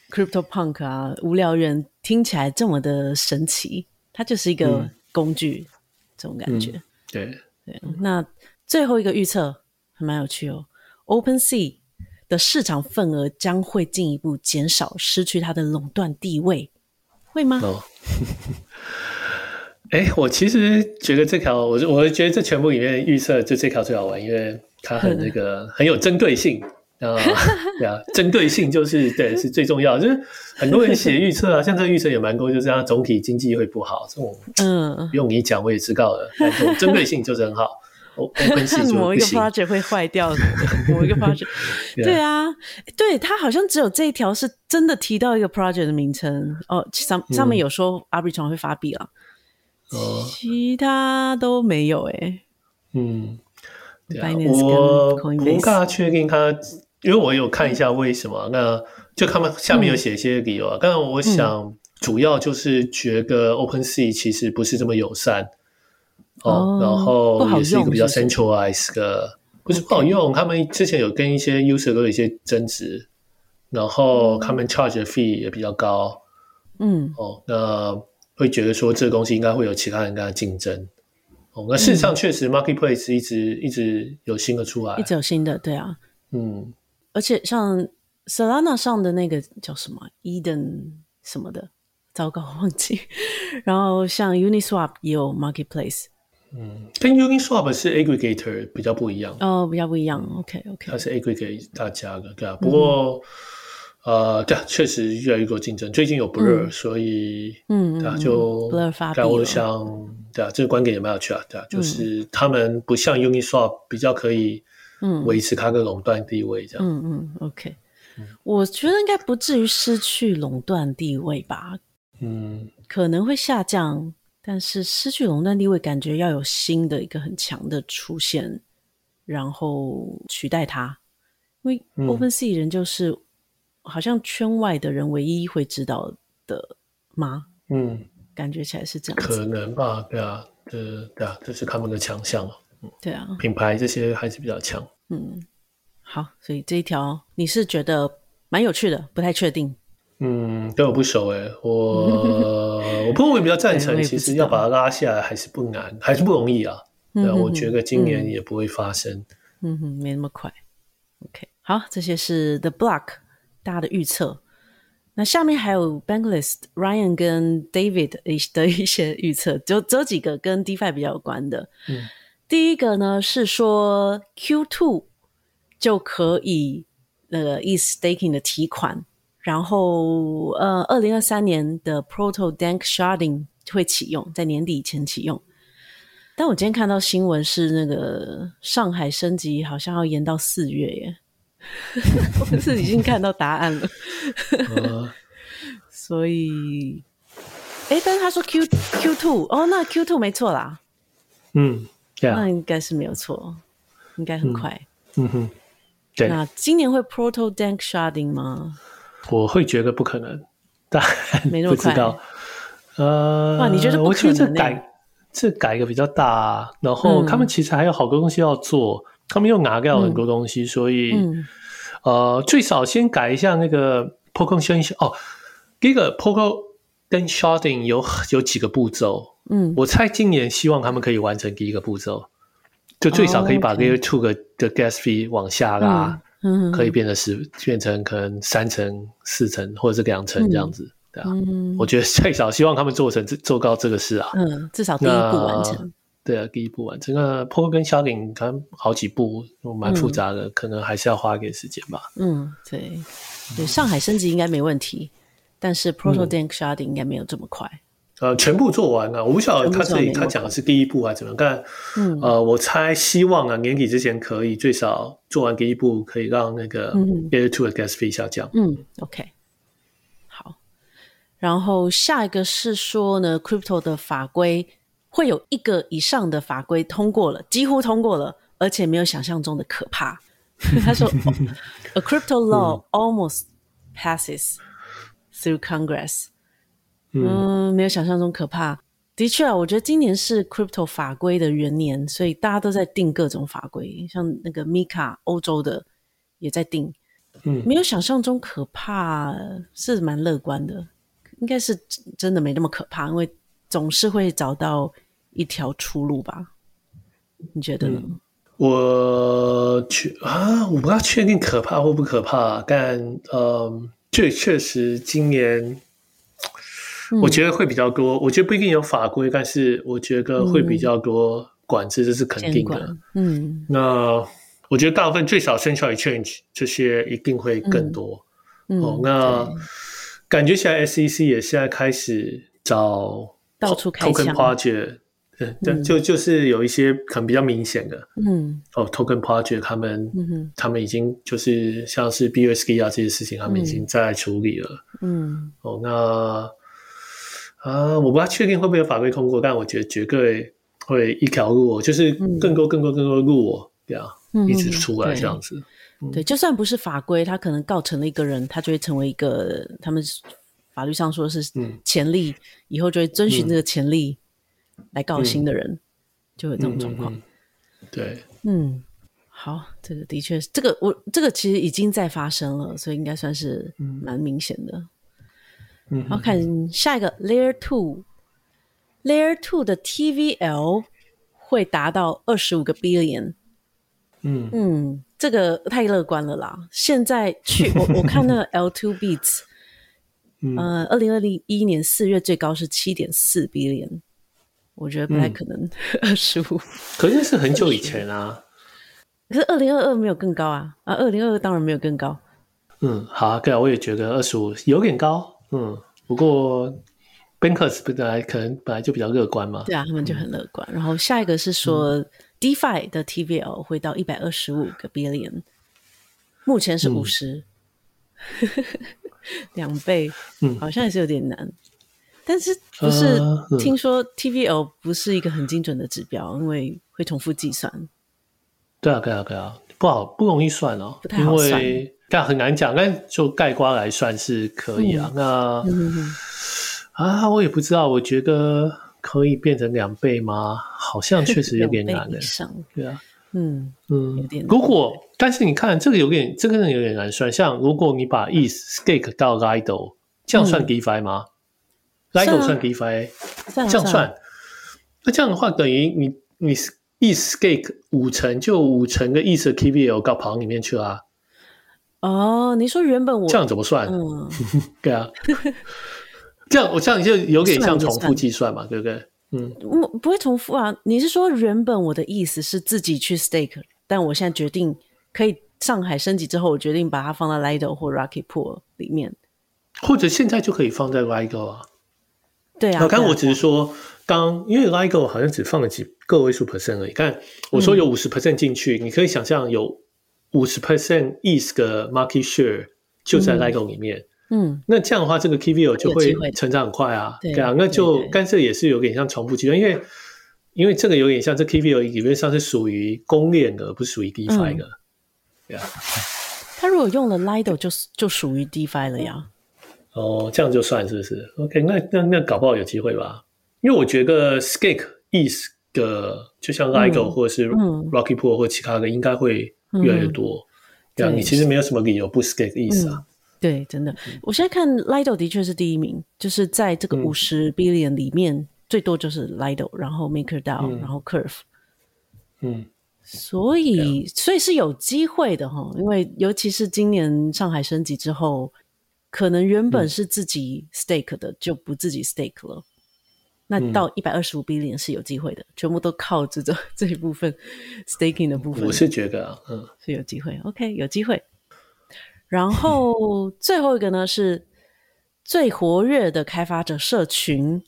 Crypto Punk 啊，无聊人听起来这么的神奇。它就是一个工具，嗯、这种感觉。嗯、对对，那最后一个预测还蛮有趣哦，OpenSea 的市场份额将会进一步减少，失去它的垄断地位。会吗？哦，哎，我其实觉得这条，我我觉得这全部里面预测就这条最好玩，因为它很那个很有针对性啊，对啊，针对性就是对是最重要，就是很多人写预测啊，像这个预测也蛮多，就是它总体经济会不好，这种嗯，不用你讲我也知道了，但这种针对性就是很好。某一个 project 会坏掉的，某一个 [laughs] project，对啊，对，他好像只有这一条是真的提到一个 project 的名称哦，上上面有说 Arbitrum 会发币了，哦，其他都没有哎。嗯，我不大确定他，因为我有看一下为什么，那就他们下面有写一些理由啊，但我想主要就是觉得 OpenSea 其实不是这么友善。哦，然后也是一个比较 centralized 的，不是不好用。他们之前有跟一些 user 都有一些争执，然后他们 charge 的 fee 也比较高。嗯，哦，那会觉得说这个东西应该会有其他人跟他竞争。哦，那事实上确实 marketplace 一直一直有新的出来，一直有新的，对啊，嗯，而且像 Solana 上的那个叫什么 Eden 什么的，糟糕忘记。然后像 Uniswap 也有 marketplace。嗯，跟 Uniswap 是 aggregator 比较不一样哦，比较不一样。OK OK，它是 aggregate 大家的，对啊。不过，呃，对啊，确实越来越多竞争。最近有 Blur，所以，嗯，对啊，就 Blur 发币。我想，对啊，这个观点也蛮有趣啊，对啊，就是他们不像 Uniswap 比较可以，嗯，维持它的垄断地位这样。嗯嗯，OK，我觉得应该不至于失去垄断地位吧。嗯，可能会下降。但是失去垄断地位，感觉要有新的一个很强的出现，然后取代它。因为 OpenSea 人就是，好像圈外的人唯一会知道的吗？嗯，感觉起来是这样，可能吧？对啊，这对啊，这是他们的强项。对啊，品牌这些还是比较强。嗯，好，所以这一条你是觉得蛮有趣的，不太确定。嗯，跟我不熟哎，我 [laughs] 我不过我比较赞成，其实要把它拉下来还是不难，还是不容易啊。对啊，我觉得今年也不会发生。嗯哼，没那么快。OK，好，这些是 The Block 大家的预测。那下面还有 Banklist Ryan 跟 David 的一些预测，就只有几个跟 DeFi 比较有关的。嗯。第一个呢是说 Q2 就可以那个 ETH staking 的提款，然后呃，二零二三年的 Proto Danksharding 会启用，在年底以前启用。但我今天看到新闻是那个上海升级好像要延到四月耶，[laughs] 我是已经看到答案了，[laughs] 所以，哎，但是他说 Q Q2 哦，那 Q two 没错啦，嗯。Yeah. 那应该是没有错，应该很快。嗯，嗯哼，对。那今年会 Proto Danksharding 吗？我会觉得不可能，[laughs] 但没那么快。呃，哇，你觉得不可能？我觉得这改这改一个比较大，然后他们其实还有好多东西要做，嗯、他们又拿掉很多东西，嗯、所以、嗯、呃，最少先改一下那个 Proto Danksharding 哦，第一个 Proto Danksharding 有有几个步骤。嗯，我猜今年希望他们可以完成第一个步骤，就最少可以把 Layer Two 的的 Gas Fee 往下拉，嗯，可以变得十变成可能三成、四成或者是两成这样子，对啊，我觉得最少希望他们做成做到这个事啊，嗯，至少第一步完成，对啊，第一步完成。那 Proto Danksharding 可能好几步，蛮复杂的，可能还是要花一点时间吧。嗯，对，对，上海升级应该没问题，但是 Proto Danksharding 应该没有这么快。呃，全部做完了，我不晓得他这里他讲的是第一步还是怎么样，但嗯，呃，我猜希望啊，年底之前可以最少做完第一步，可以让那个2的 Gas Fee 下降。嗯，OK，好。然后下一个是说呢，Crypto 的法规会有一个以上的法规通过了，几乎通过了，而且没有想象中的可怕。[laughs] 他说，A crypto law [laughs] almost passes through Congress。嗯，没有想象中可怕。的确啊，我觉得今年是 crypto 法规的元年，所以大家都在定各种法规，像那个 MiCA 欧洲的也在定。嗯，没有想象中可怕，是蛮乐观的。应该是真的没那么可怕，因为总是会找到一条出路吧？你觉得呢？嗯、我确啊，我不大确定可怕或不可怕，但嗯，确确实今年。我觉得会比较多，我觉得不一定有法规，但是我觉得会比较多管制，这是肯定的。嗯，那我觉得大部分最少 Central Exchange 这些一定会更多。哦，那感觉起来 SEC 也现在开始找到处开 Token Project，对，就就是有一些可能比较明显的，嗯，哦，Token Project 他们，嗯他们已经就是像是 BUSD 啊这些事情，他们已经在处理了。嗯，哦，那。啊，我不太确定会不会有法规通过，但我觉得绝对会一条路，就是更多、更多、更多路，这样、嗯、一直出来这样子。对，对，就算不是法规，他可能告成了一个人，他就会成为一个他们法律上说是潜力，嗯、以后就会遵循这个潜力来告新的人，嗯、就有这种状况、嗯。对，嗯，好，这个的确，这个我这个其实已经在发生了，所以应该算是蛮明显的。然后看下一个 Layer Two，Layer Two 的 TVL 会达到二十五个 billion。嗯嗯，这个太乐观了啦！现在去 [laughs] 我我看那个 L Two Beats，呃，二零二零一年四月最高是七点四 billion，我觉得不太可能二十五。可是是很久以前啊，可是二零二二没有更高啊啊！二零二二当然没有更高。嗯，好啊，对啊，我也觉得二十五有点高。嗯，不过 Bankers 本来可能本来就比较乐观嘛，对啊，他们就很乐观。嗯、然后下一个是说、嗯、DeFi 的 TVL 会到一百二十五个 billion，目前是五十、[laughs] 嗯，两倍，嗯，好像也是有点难。嗯、但是不是、听说 TVL 不是一个很精准的指标，因为会重复计算。对啊，对啊，对啊，不好不容易算哦，不太好算。但很难讲，但就概瓜来算是可以啊。嗯、那、嗯、啊，我也不知道，我觉得可以变成两倍吗？好像确实有点难的。对啊，嗯嗯，有点。如果但是你看这个有点，这个人有点难算。像如果你把 ETH stake 到 Lido，这样算 DeFi 吗、嗯、？Lido 算 DeFi，这样算。那这样的话，等于你你 ETH stake 五成，就五成的 ETH KVL 到跑里面去啦、啊。哦，你说原本我这样怎么算？嗯，[laughs] 对啊，这样我这样就有点像重复计算嘛，对不对？嗯，我不会重复啊。你是说原本我的意思是自己去 stake，但我现在决定可以上海升级之后，我决定把它放在 Lido 或 Rocket Pool 里面，或者现在就可以放在 Lido 啊。对啊，刚刚我只是说，当因为 Lido 好像只放了几个位数 percent 而已，但我说有五十 percent 进去，你可以想象有。五十 percent ETH 的 market share 就在 Lego 里面，嗯，那这样的话，这个 KVL 就会成长很快啊，对啊，那就干涉也是有点像重复计算，因为因为这个有点像这 KVL 理论上是属于公链的，不是属于 DeFi 的，嗯、对啊。他如果用了 LIDO 就就属于 DeFi 了呀。哦，这样就算是不是？OK，那那那搞不好有机会吧？因为我觉得 Skake ETH 的就像 LIGO 或者是 Rocket Pool 或其他的，应该会。越来越多，这样、嗯、你其实没有什么理由不 stake 的意思啊、嗯。对，真的，我现在看 Lido 的确是第一名，就是在这个五十 billion 里面，嗯、最多就是 Lido，然后 MakerDAO，、嗯、然后 Curve。嗯，所以所以是有机会的哈，因为尤其是今年上海升级之后，可能原本是自己 stake 的，就不自己 stake 了。那到一百二十五 billion 是有机会的，嗯、全部都靠这种这一部分 staking 的部分。我是觉得啊，嗯，是有机会。OK，有机会。然后 [laughs] 最后一个呢，是最活跃的开发者社群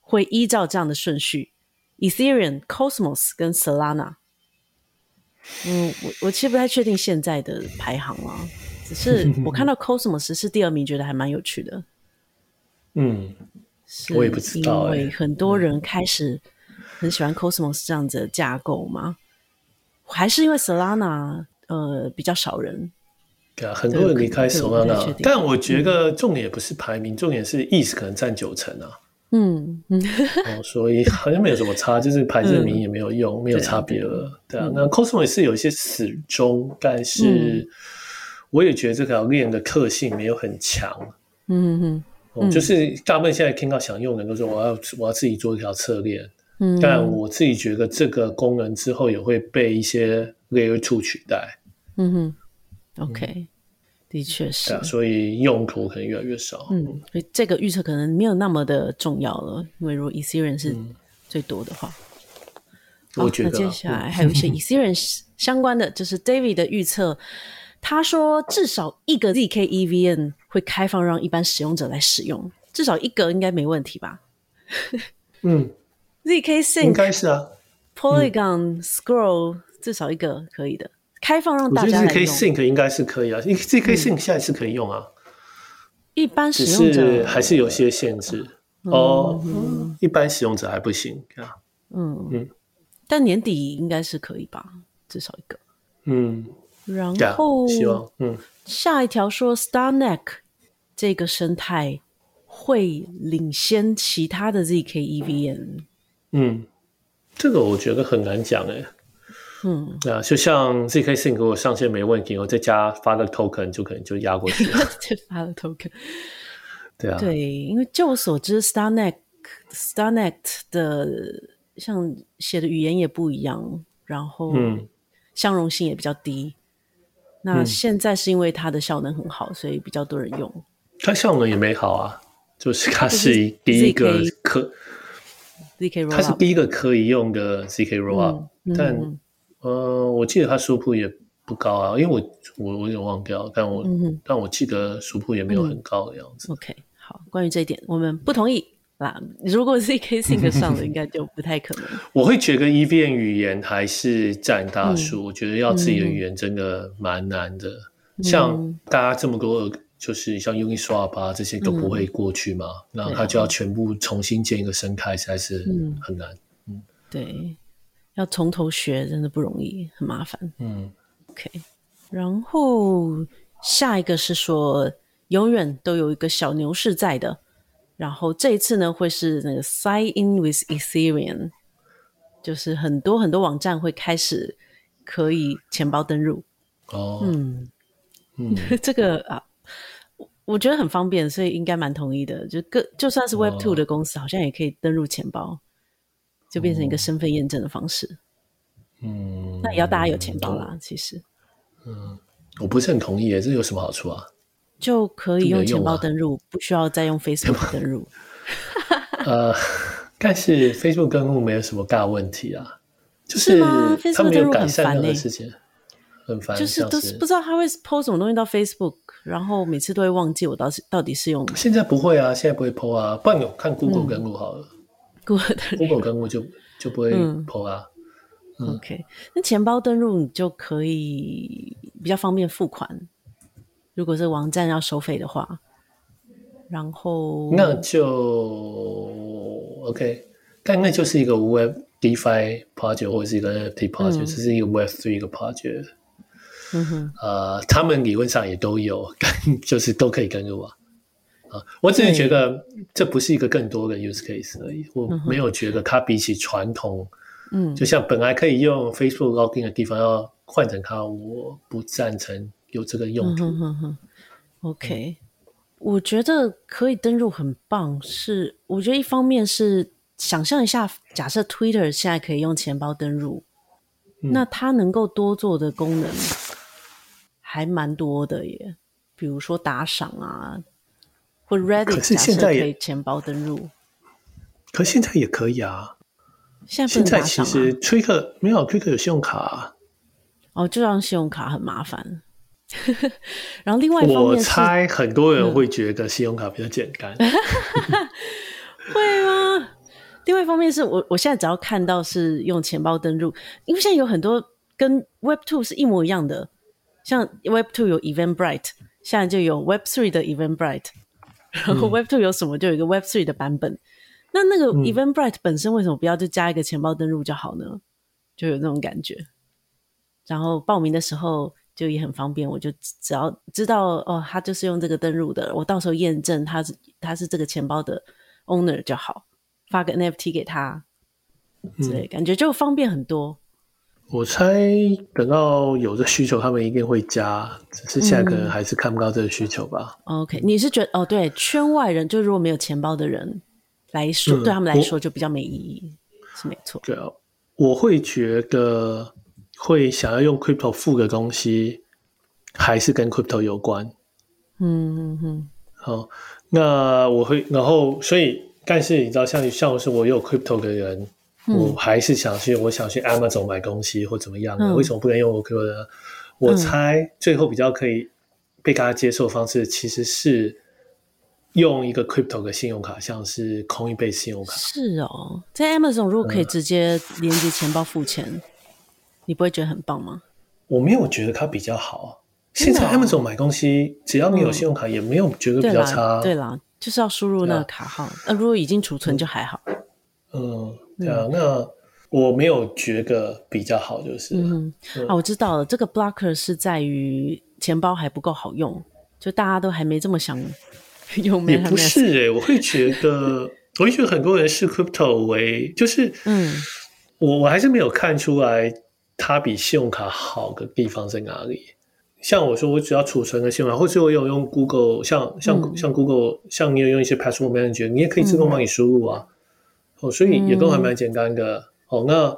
会依照这样的顺序：Ethereum、Cosmos 跟 Solana。嗯，我我其实不太确定现在的排行啊，只是我看到 [laughs] Cosmos 是第二名，觉得还蛮有趣的。嗯。我也不知道，因为很多人开始很喜欢 Cosmos 这样子的架构吗？还是因为 Solana 呃比较少人？对啊，很多人离开 Solana，但我觉得重点也不是排名，重点是 ETH 可能占九成啊。嗯嗯，所以好像没有什么差，[laughs] 就是排这名也没有用，没有差别了。对啊，那 Cosmos 是有一些死忠，但是我也觉得这条链的特性没有很强。嗯嗯。就是大部分现在听到想用的人都说我要我要自己做一条侧链，嗯，但我自己觉得这个功能之后也会被一些 Layer 2取代，嗯哼，OK，、嗯、的确是，啊，所以用途可能越来越少，嗯，所以这个预测可能没有那么的重要了，因为如果 Ethereum 是最多的话，嗯、我觉得、接下来还有一些 Ethereum 相关的，就是 David 的预测。他说，至少一个 zk EVM 会开放让一般使用者来使用，至少一个应该没问题吧？嗯，zk sync 应该是啊，Polygon Scroll 至少一个可以的，开放让大家来用。zk sync 应该是可以啊，zk sync 现在是可以用啊，一般使用者还是有些限制哦，一般使用者还不行啊。嗯嗯，但年底应该是可以吧？至少一个，嗯。然后，希望嗯，下一条说 StarNeck 这个生态会领先其他的 zk EVM。嗯，这个我觉得很难讲哎。嗯，啊，就像 zk Sync 如果上线没问题，我再加发个 token 就可能就压过去了。[laughs] 再发了 token。对啊，对，因为就我所知，StarNeck StarNeck 的像写的语言也不一样，然后嗯，相容性也比较低。那现在是因为它的效能很好，所以比较多人用。它效能也没好啊，就是他是第一个可 ZK，它是第一个可以用的 ZK Rollup，但呃，我记得他输铺也不高啊，因为我我我有点忘掉，但我但我记得输铺也没有很高的样子。OK，好，关于这一点，我们不同意。啦，如果 zk sync 上了，[laughs] 应该就不太可能。我会觉得 EVM 语言还是占大数。嗯、我觉得要自己的语言真的蛮难的。嗯、像大家这么多，就是像 Uniswap 啊这些都不会过去嘛，那、嗯、他就要全部重新建一个生态，实在是很难。嗯，嗯对，要从头学真的不容易，很麻烦。嗯，OK。然后下一个是说永远都有一个小牛市在的，然后这一次呢会是那个 sign in with Ethereum，就是很多很多网站会开始可以钱包登入。哦，嗯嗯，[laughs] 这个啊，我觉得很方便，所以应该蛮同意的。就个就算是 Web Two 的公司，好像也可以登入钱包，就变成一个身份验证的方式。嗯，那也要大家有钱包啦，其实。嗯，我不是很同意耶，这有什么好处啊？就可以用钱包登入，不需要再用 Facebook 登入。呃，但是 Facebook 登入没有什么大问题啊，就是他没有改善任何事情。很烦，就是都是不知道他会 po 什么东西到 Facebook，然后每次都会忘记我到底到底是用。[laughs] 现在不会啊，现在不会 po 啊，不然我看 Google 登录好了。[laughs] Google Google 登录就就不会 po 啊。OK，那钱包登录你就可以比较方便付款，如果是网站要收费的话，然后那就 OK，但那就是一个 Web DeFi project 或者是一个 NFT project，这是一个 Web Three 一个 project。呃，他们理论上也都有，[laughs] 就是都可以跟入啊。啊，我只是觉得这不是一个更多的 use case 而已。我没有觉得它比起传统，嗯，就像本来可以用 Facebook login 的地方要换成它，我不赞成有这个用途。嗯哼哼 OK，我觉得可以登入很棒。是，我觉得一方面是想象一下，假设 Twitter 现在可以用钱包登入，嗯，那它能够多做的功能。还蛮多的耶，比如说打赏啊，或 Reddit，可是现在也可以钱包登入，可现在也可以啊。现在不能打赏啊，现在其实 Twitter 没有 Twitter 有信用卡啊。哦，就让信用卡很麻烦。[laughs] 然后另外一方面，我猜很多人会觉得信用卡比较简单，[laughs] 嗯、会吗？另外一方面是我我现在只要看到是用钱包登入，因为现在有很多跟 Web Two 是一模一样的。像 Web Two 有 Eventbrite，现在就有 Web Three 的 Eventbrite，然后 Web Two 有什么就有一个 Web Three 的版本。嗯、那那个 Eventbrite 本身为什么不要就加一个钱包登录就好呢？就有那种感觉。然后报名的时候就也很方便，我就只要知道哦，他就是用这个登录的，我到时候验证他是他是这个钱包的 owner 就好，发个 NFT 给他，之类、嗯、感觉就方便很多。我猜等到有这需求，他们一定会加，只是现在可能还是看不到这个需求吧。嗯、OK，你是觉得哦？对，圈外人就如果没有钱包的人来说，嗯、对他们来说就比较没意义，是没错。对啊，我会觉得会想要用 crypto 付的东西，还是跟 crypto 有关。嗯嗯嗯。好，那我会，然后所以，但是你知道，像像是我有 crypto 的人。我还是想去，我想去 Amazon 买东西或怎么样的？嗯、为什么不能用 OKO 呢？我猜最后比较可以被大家接受的方式，其实是用一个 Crypto 的信用卡，像是 Coinbase 信用卡。是哦，在 Amazon 如果可以直接连接钱包付钱，嗯、你不会觉得很棒吗？我没有觉得它比较好。现在 Amazon 买东西，只要你有信用卡，也没有觉得比较差。嗯、对啦，就是要输入那个卡号。那、啊、如果已经储存就还好。嗯。对啊，那我没有觉得比较好，就是。嗯，嗯。啊，我知道了，这个 blocker 是在于钱包还不够好用，就大家都还没这么想用。也不是诶、欸，[laughs] 我会觉得，我会觉得很多人视 crypto 为就是，嗯，我我还是没有看出来它比信用卡好的地方在哪里。像我说，我只要储存个信用卡，或者我有用 Google，像像、嗯、像 Google，像你有用一些 password manager，你也可以自动帮你输入啊。嗯哦，所以也都还蛮简单的。嗯、哦，那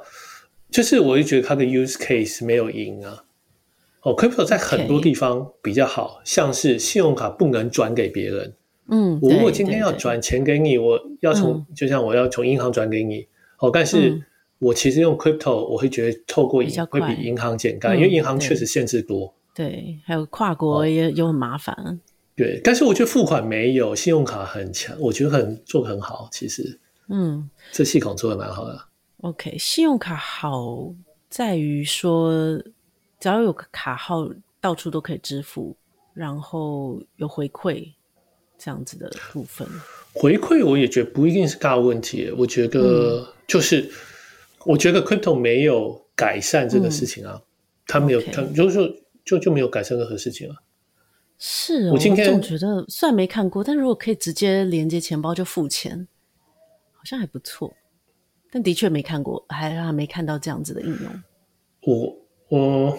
就是我就觉得它的 use case 没有赢啊。哦，Crypto 在很多地方比较好.像是信用卡不能转给别人。嗯，我如果今天要转钱给你，我要从、嗯、就像我要从银行转给你。哦，但是我其实用 Crypto，我会觉得透过银会比银行简单，因为银行确实限制多。对，还有跨国也有很麻烦、哦。对，但是我觉得付款没有信用卡很强，我觉得很做得很好，其实。嗯，这系统做的蛮好的。OK，信用卡好在于说，只要有个卡号，到处都可以支付，然后有回馈这样子的部分。回馈我也觉得不一定是大问题，我觉得就是，嗯、我觉得 Crypto 没有改善这个事情啊，嗯、他没有，他 Okay. 就是就就没有改善任何事情啊。是哦，我今天总觉得虽然没看过，但如果可以直接连接钱包就付钱，好像还不错。但的确没看过，还还没看到这样子的应用。我我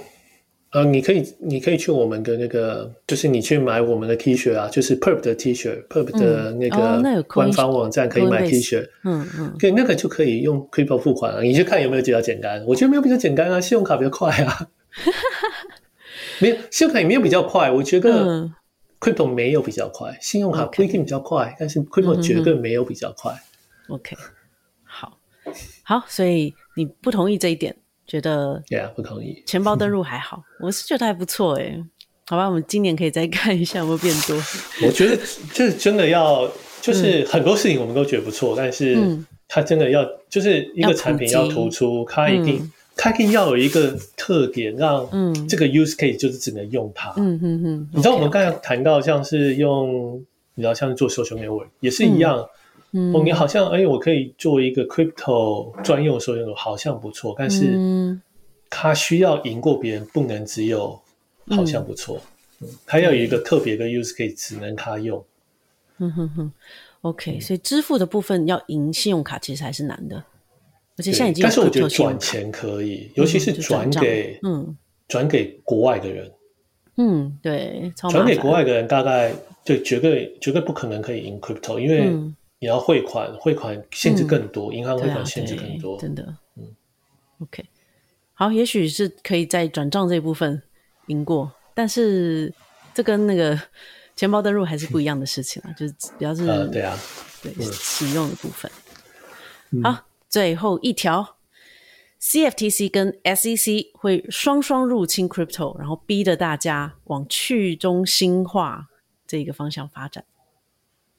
呃，你可以你可以去我们的那个，就是你去买我们的 T 恤啊，就是 Perp 的 T 恤，Perp 的那个官方网站可以买 T 恤。嗯嗯，对，那个就可以用 Crypto 付款啊。你去看有没有比较简单？我觉得没有比较简单啊，信用卡比较快啊。[laughs] 没有信用卡也没有比较快，我觉得 Crypto 没有比较快，信用卡不一定比较快，但是 Crypto 绝对没有比较快。OK。好，好所以你不同意这一点，觉得对啊，不同意。钱包登入还好，我是觉得还不错哎。好吧，我们今年可以再看一下有没有变多。我觉得这真的要，就是很多事情我们都觉得不错，但是它真的要，就是一个产品要突出，它一定，它一定要有一个特点，让这个 use case 就是只能用它。嗯嗯嗯。你知道我们刚才谈到像是用，你知道像是做 social network 也是一样。嗯、哦，你好像哎，我可以做一个 crypto 专用收用，好像不错，但是它需要赢过别人，不能只有好像不错，嗯，它要有一个特别的 use case，只能它用。嗯哼哼，OK，所以支付的部分要赢信用卡其实还是难的，而且现在已经，但是我觉得转钱可以，尤其是转给嗯。转给国外的人，嗯，对，转给国外的人大概对绝对绝对不可能可以赢 crypto，因为。嗯你要汇款，汇款限制更多，银、嗯、行汇款限制更多，真的。嗯，OK，好，也许是可以在转账这部分赢过，但是这跟那个钱包登录还是不一样的事情啊，就是比较是，[laughs] 呃、对啊，对使用的部分。嗯、好，最后一条，CFTC 跟 SEC 会双双入侵 Crypto，然后逼着大家往去中心化这个方向发展。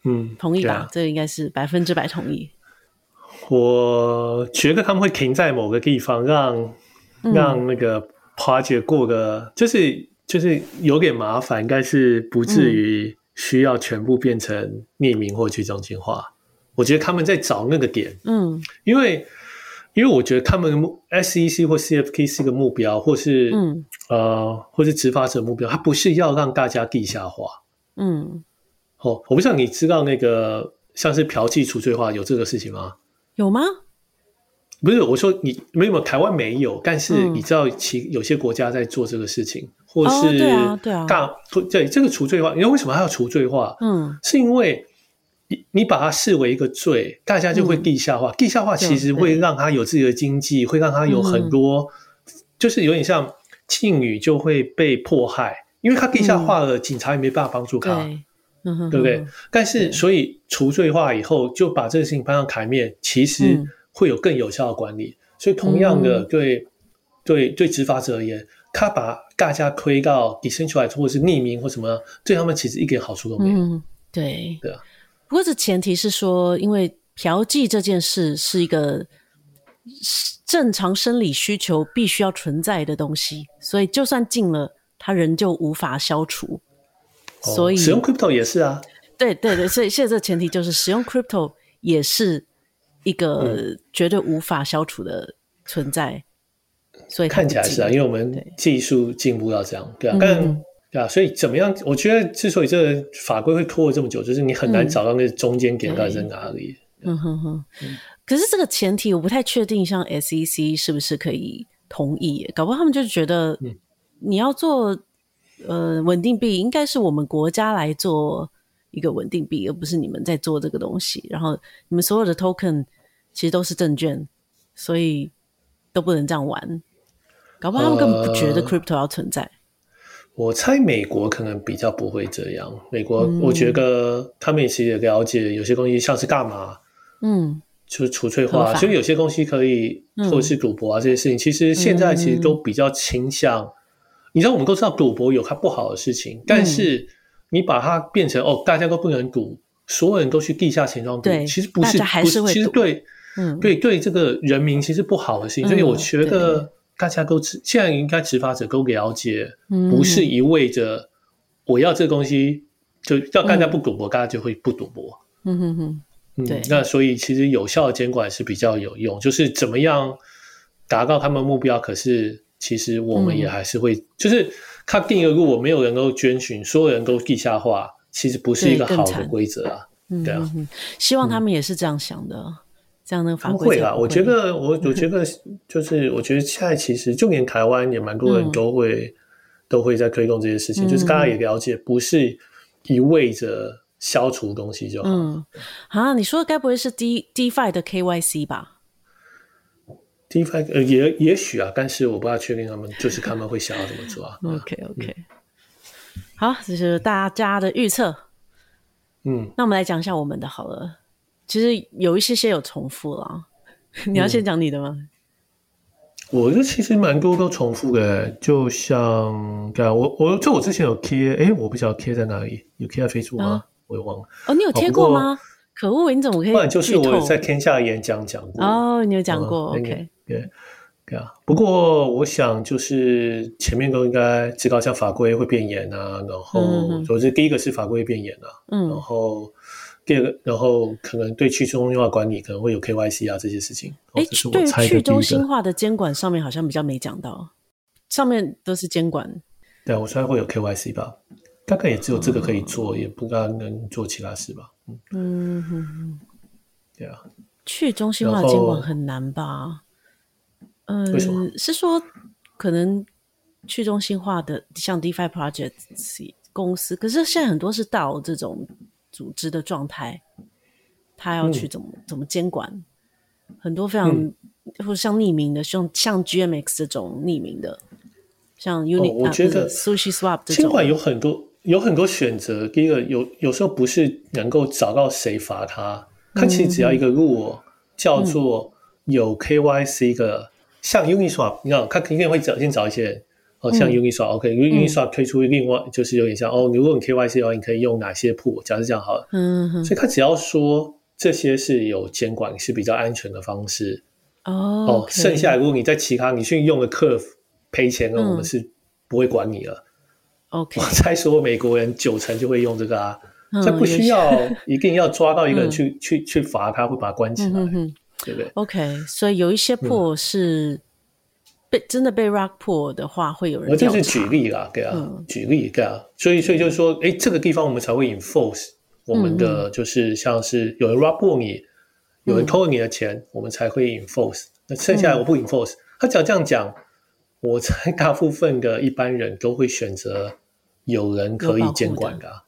嗯，同意吧？啊、这个应该是百分之百同意。我觉得他们会停在某个地方，让、嗯、让那个 project 过个，就是就是有点麻烦，但是不至于需要全部变成匿名或去中心化。嗯、我觉得他们在找那个点，嗯，因为因为我觉得他们 SEC 或 CFTC 是一个目标，或是嗯呃，或是执法者目标，它不是要让大家地下化，嗯。哦，我不知道你知道那个像是嫖妓除罪化有这个事情吗？有吗？不是，我说你没有，台湾没有，但是你知道其有些国家在做这个事情，嗯、或是大、哦、对啊，对啊，对这个除罪化，你知道为什么还要除罪化？嗯，是因为你你把它视为一个罪，大家就会地下化，嗯、地下化其实会让他有自己的经济，会让他有很多，嗯、就是有点像妓女就会被迫害，因为他地下化了，嗯、警察也没办法帮助他。对不对？但是，所以除罪化以后，就把这个事情搬上台面，其实会有更有效的管理。所以，同样的，对对对，执法者而言，他把大家推到 decentralized 或是匿名或什么，对他们其实一点好处都没有。嗯，对对啊。不过，这前提是说，因为嫖妓这件事是一个正常生理需求必须要存在的东西，所以就算禁了，它仍旧无法消除。所以、哦、使用 crypto 也是啊，对对对，所以现在这个前提就是使用 crypto 也是一个绝对无法消除的存在。嗯、所以看起来是啊，因为我们技术进步到这样，对啊，但、嗯、对啊，所以怎么样？我觉得之所以这个法规会拖了这么久，就是你很难找到那个中间点到底在哪里。嗯哼哼。可是这个前提我不太确定，像 SEC 是不是可以同意？搞不好他们就觉得你要做。呃，稳定币应该是我们国家来做一个稳定币，而不是你们在做这个东西。然后你们所有的 token 其实都是证券，所以都不能这样玩。搞不好他们根本不觉得 crypto 要存在。呃，我猜美国可能比较不会这样。美国，我觉得他们也其实也了解，有些东西像是干嘛，嗯，就是除罪化，所以有些东西可以，或者是赌博啊这些事情，其实现在其实都比较倾向。你知道，我们都知道赌博有它不好的事情，但是你把它变成哦，大家都不能赌，所有人都去地下钱庄赌，其实不是，不是，其实对，嗯，对对，这个人民其实不好的事情。所以我觉得大家都知，现在应该执法者都了解，不是一味着我要这个东西，就要大家不赌博，大家就会不赌博。嗯哼哼，嗯，那所以其实有效的监管是比较有用，就是怎么样达到他们目标，可是。其实我们也还是会，嗯、就是他定一个如果没有人能够遵循，所有人都地下化，其实不是一个好的规则啊。对啊、嗯，希望他们也是这样想的，嗯、这样的法规会啊。我觉得我我觉得就是我觉得现在其实就连台湾也蛮多人都会、嗯、都会在推动这些事情，嗯、就是大家也了解，不是一味着消除东西就好。嗯，啊，你说的该不会是 D DeFi 的 KYC 吧？DeFi 呃也也许啊，但是我不大确定他们就是他们会想要怎么做啊。[laughs] OK OK，、嗯、好，这是大家的预测。嗯，那我们来讲一下我们的好了。其实有一些些有重复了，[laughs] 你要先讲你的吗？嗯、我这其实蛮多都重复的，就像对啊，我我这我之前有贴，哎，我不知道贴在哪里，有贴在 Facebook 吗？啊、我也忘了。哦，你有贴过吗？哦、可恶，你怎么可以？不然就是我在天下演讲讲过。哦，你有讲过、嗯、，OK，对。对啊，不过我想就是前面都应该知道，像法规会变严啊，然后首先第一个是法规会变严啊，嗯，然后第二个，然后可能对去中心化管理可能会有 KYC 啊这些事情。哎，对去中心化的监管上面好像比较没讲到，上面都是监管。对啊，我猜会有 KYC 吧，大概也只有这个可以做，也不大能做其他事吧。嗯嗯嗯，对啊，去中心化的监管很难吧？嗯，是说可能去中心化的像 DeFi Projects 公司，可是现在很多是到这种组织的状态，他要去怎么、嗯、怎么监管？很多非常、嗯、或者像匿名的，像像 GMX 这种匿名的，像 Uni，、哦、我觉得 SushiSwap 这种监管有很多有很多选择。第一个有有时候不是能够找到谁罚他，他其实只要一个 rule、嗯、叫做有 KYC 的。像 Uniswap，你知道，他肯定会找先找一些人哦，像 Uniswap，OK，Uniswap 推出另外就是有点像哦，如果你 KYC 的话，你可以用哪些 pool？假设这样好了，嗯。哼，所以他只要说这些是有监管是比较安全的方式哦，哦，剩下如果你在其他你去用的 Curve 赔钱了，我们是不会管你了。OK，我猜说美国人九成就会用这个啊，这不需要 [laughs] 一定要抓到一个人去去去罚他，会把他关起来。对不对？OK，所以有一些 pool 是被、嗯、真的被 rug pull 的话，会有人。我这是举例啦，对啊，嗯、举例对啊，所以所以就是说，哎，这个地方我们才会 enforce 我们的，就是像是有人 rug pull 你，嗯、有人偷了你的钱，嗯、我们才会 enforce。那剩下来我不 enforce，、嗯、他只要这样讲，我猜大部分的一般人都会选择有人可以监管的。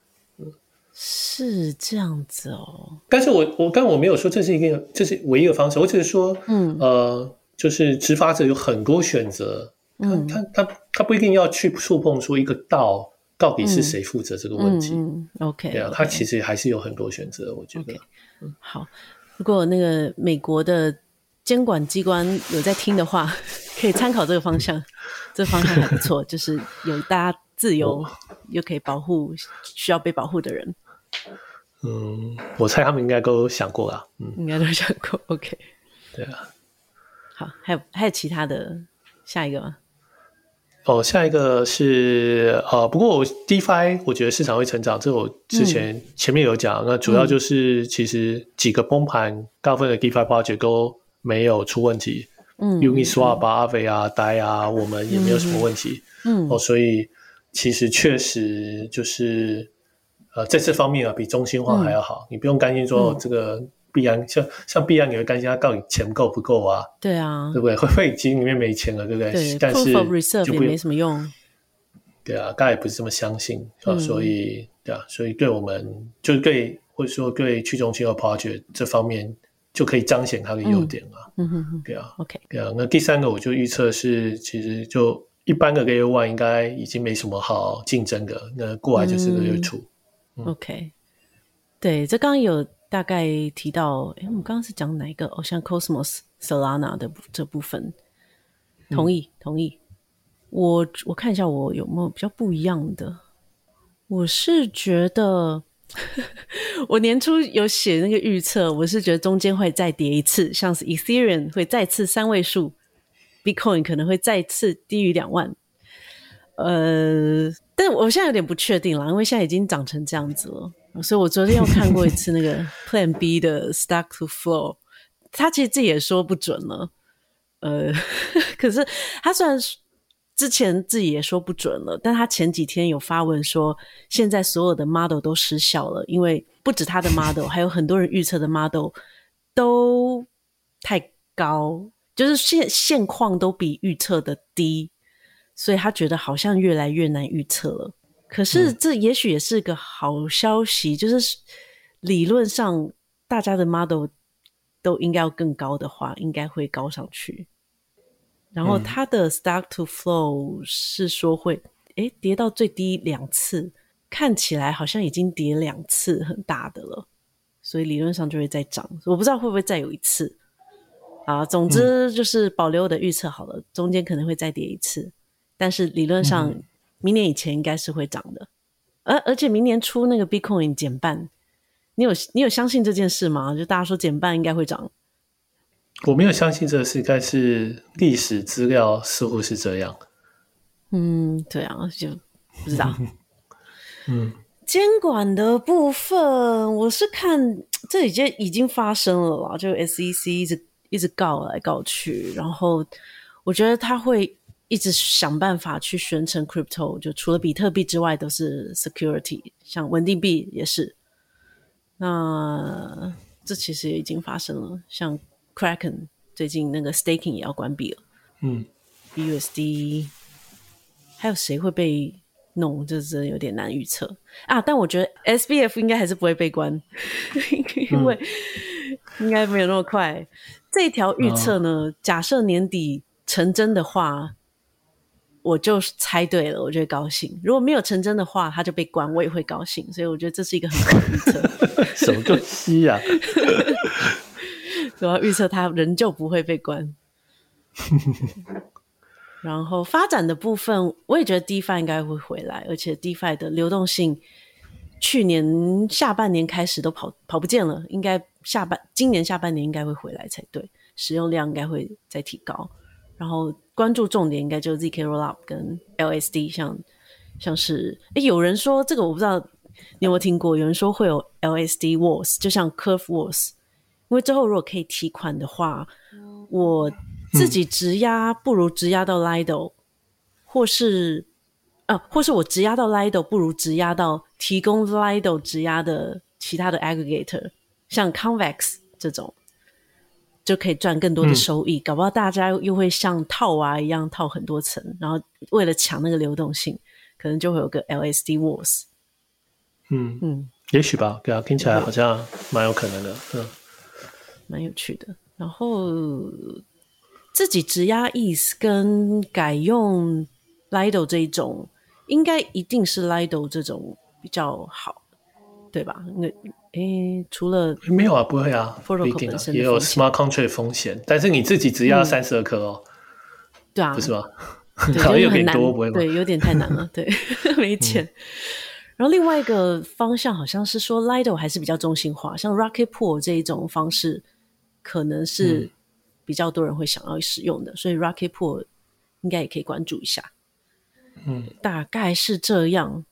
是这样子哦，但是我我刚刚我没有说这是一个这是唯一的方式，我只是说，嗯。呃，就是执法者有很多选择，嗯，他他他他不一定要去触碰出一个道到底是谁负责这个问题，嗯，OK，对啊，他其实还是有很多选择，我觉得。好，如果那个美国的监管机关有在听的话，可以参考这个方向，这方向还不错，就是有大家自由又可以保护需要被保护的人。嗯，我猜他们应该都想过啦。嗯，应该都想过。OK，对啊。好，还有还有其他的下一个吗？哦，下一个是呃，不过我 DeFi 我觉得市场会成长，这我之前前面有讲。嗯、那主要就是其实几个崩盘，大部分的 DeFi project 都没有出问题。嗯，Uniswap、Aave 啊、DAI 啊，我们也没有什么问题。嗯，哦，所以其实确实就是。呃，在这方面啊，比中心化还要好。嗯、你不用担心说这个币安，嗯、像像币安，你会担心它到底钱够不够啊？对啊，对不对？会不会金里面没钱了，对不对？对，但是 Proof of Reserve 也没什么用。对啊，大家也不是这么相信啊，所以对啊，所以对我们就是对或者说对去中心化 project 这方面就可以彰显它的优点啊。嗯哼哼，对啊，OK，对啊。那第三个我就预测是，其实就一般的 Layer One 应该已经没什么好竞争的，那过来就是个 Layer Two。嗯 OK，对，这刚刚有大概提到，诶我们刚刚是讲哪一个？哦，像 Cosmos Solana 的这部分，同意，嗯、同意。我我看一下，我有没有比较不一样的？我是觉得，[laughs] 我年初有写那个预测，我是觉得中间会再跌一次，像是 Ethereum 会再次三位数，Bitcoin 可能会再次低于两万。呃，但我现在有点不确定了，因为现在已经长成这样子了，所以我昨天又看过一次那个 [laughs] Plan B 的 Stack to Flow，他其实自己也说不准了。呃，[laughs] 可是他虽然之前自己也说不准了，但他前几天有发文说，现在所有的 model 都失效了，因为不止他的 model，还有很多人预测的 model 都太高，就是现现况都比预测的低，所以他觉得好像越来越难预测了。可是这也许也是个好消息，就是理论上大家的 model 都应该要更高的话，应该会高上去。然后它的 stock to flow 是说会诶跌到最低两次，看起来好像已经跌两次很大的了，所以理论上就会再涨。我不知道会不会再有一次啊。总之就是保留我的预测好了，中间可能会再跌一次，但是理论上明年以前应该是会涨的。而而且明年初那个 Bitcoin 减半，你有你有相信这件事吗？就大家说减半应该会涨。我没有相信这个事，但是历史资料似乎是这样。嗯，对啊，就不知道。[laughs] 嗯，监管的部分，我是看这已经已经发生了啦，就 SEC 一直一直告来告去，然后我觉得他会一直想办法去宣称 crypto，就除了比特币之外都是 security，像稳定币也是。那这其实也已经发生了，像。Kraken 最近那个 staking 也要关闭了，嗯，BUSD 还有谁会被弄？这真的有点难预测啊！但我觉得 SBF 应该还是不会被关，[laughs] 因为应该没有那么快。嗯、这条预测呢，哦、假设年底成真的话，我就猜对了，我就会高兴；如果没有成真的话，他就被关，我也会高兴。所以我觉得这是一个很好的预测。[laughs] 什么东西呀？[laughs] 我要预测他仍旧不会被关。然后发展的部分，我也觉得 DeFi 应该会回来，而且 DeFi 的流动性去年下半年开始都跑跑不见了，应该下半今年下半年应该会回来才对，使用量应该会再提高。然后关注重点应该就是 ZK Rollup 跟 LSD，像像是诶有人说这个我不知道你有没有听过，有人说会有 LSD Wars，就像 Curve Wars。因为之后如果可以提款的话，我自己直压不如直压到 Lido，、嗯、或是啊，或是我直压到 Lido 不如直压到提供 Lido 直压的其他的 aggregator，像 Convex 这种，就可以赚更多的收益。嗯、搞不好大家又会像套娃一样套很多层，然后为了抢那个流动性，可能就会有个 LSD Wars。嗯嗯，也许吧，对啊，听起来好像蛮有可能的，嗯。蛮有趣的，然后自己质押 ETH 跟改用 Lido 这一种，应该一定是 Lido 这种比较好，对吧？那诶，除了没有啊，不会啊，不一定啊，也有 Smart Contract 风险，但是你自己只押三十二颗哦，对啊，不是吗？对，[laughs] 好像有点多，不会吗？对，有点太难了，对，[laughs] 没钱。然后另外一个方向好像是说 Lido 还是比较中心化，像 Rocket Pool 这一种方式。可能是比较多人会想要使用的，嗯、所以 Rocket Pool 应该也可以关注一下。嗯，大概是这样。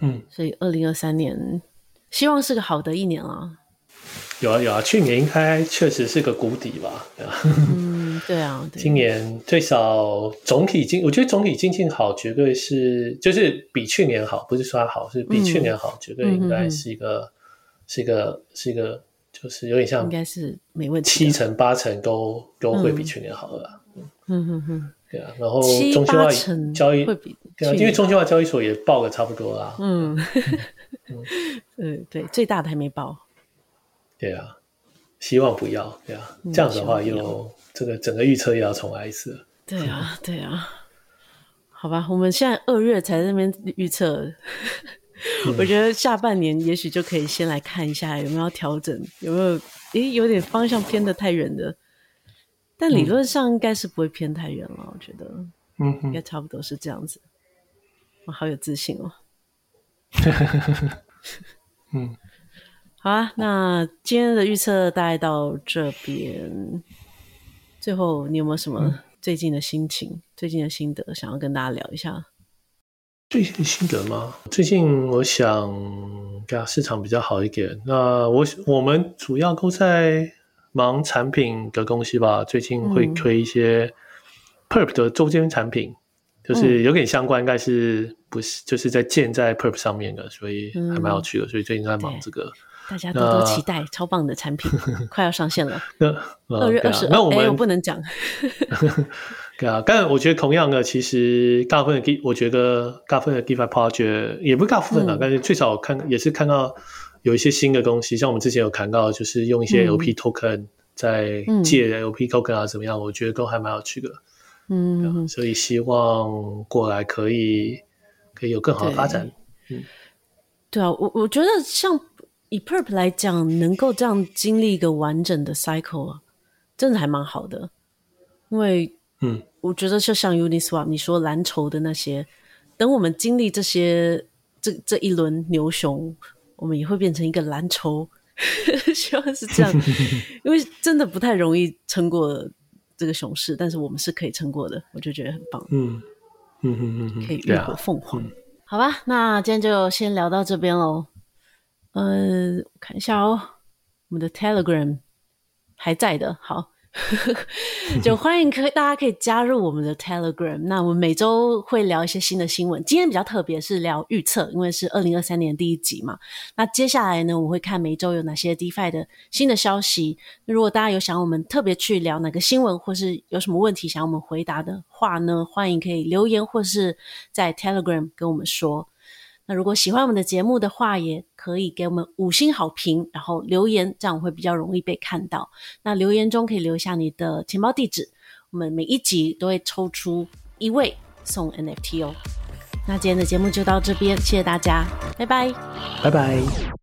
嗯，所以二零二三年希望是个好的一年啊。有啊有啊，去年应该确实是个谷底吧？对啊。嗯，[laughs] 对啊。对，今年最少总体经，我觉得总体经济好，绝对是就是比去年好，不是说好，是比去年好，嗯、绝对应该是一个，是一个，是一个。就是有点像，应该是没问题，七成八成都都会比去年好了。嗯嗯嗯，对啊。然后中心化交易会比对啊，因为中心化交易所也报的差不多啦。嗯 [laughs] 嗯，对，最大的还没报。对啊，希望不要。对啊，这样的话又这个整个预测又要重来一次。对啊，[laughs] 对啊。好吧，我们现在二月才在那边预测。[laughs] 我觉得下半年也许就可以先来看一下有没有要调整，有没有诶有点方向偏的太远的，但理论上应该是不会偏太远了。我觉得，嗯，应该差不多是这样子。我好有自信哦。[laughs] 嗯，好啊，那今天的预测大概到这边。最后，你有没有什么最近的心情、嗯、最近的心得想要跟大家聊一下？最近心得吗？最近我想，对啊，市场比较好一点。那我我们主要都在忙产品的东西吧。最近会推一些 Perp 的周间产品，就是有点相关，应该是不是就是在建在 Perp 上面的，所以还蛮有趣的。所以最近在忙这个，大家多多期待，超棒的产品 [laughs] 快要上线了。[laughs] 那二月二十，那我们不能讲。[laughs] 对啊，但我觉得同样的，其实大部分的我觉得大部分的 DeFi project 也不是大部分的，但是最少看也是看到有一些新的东西，像我们之前有谈到，就是用一些 LP token 在借 LP token 啊，怎么样？我觉得都还蛮有趣的。嗯，所以希望过来可以可以有更好的发展。对嗯，对啊，我我觉得像以 Perp 来讲，能够这样经历一个完整的 cycle，真的还蛮好的。因为，嗯，我觉得就像 Uniswap 你说蓝筹的那些，等我们经历这些这这一轮牛熊，我们也会变成一个蓝筹。[laughs] 希望是这样，[laughs] 因为真的不太容易撑过。这个熊市，但是我们是可以撑过的，我就觉得很棒。嗯嗯嗯嗯，可以浴火凤凰。嗯、好吧，那今天就先聊到这边喽。嗯、呃，我看一下哦，我们的 Telegram 还在的，好。[laughs] 就欢迎可大家可以加入我们的 Telegram。那我们每周会聊一些新的新闻。今天比较特别，是聊预测，因为是二零二三年第一集嘛。那接下来呢，我会看每周有哪些 DeFi 的新的消息。如果大家有想我们特别去聊哪个新闻，或是有什么问题想我们回答的话呢，欢迎可以留言或是在 Telegram 跟我们说。那如果喜欢我们的节目的话，也可以给我们五星好评，然后留言，这样会比较容易被看到。那留言中可以留下你的钱包地址，我们每一集都会抽出一位送 NFT 哦。那今天的节目就到这边，谢谢大家，拜拜，拜拜。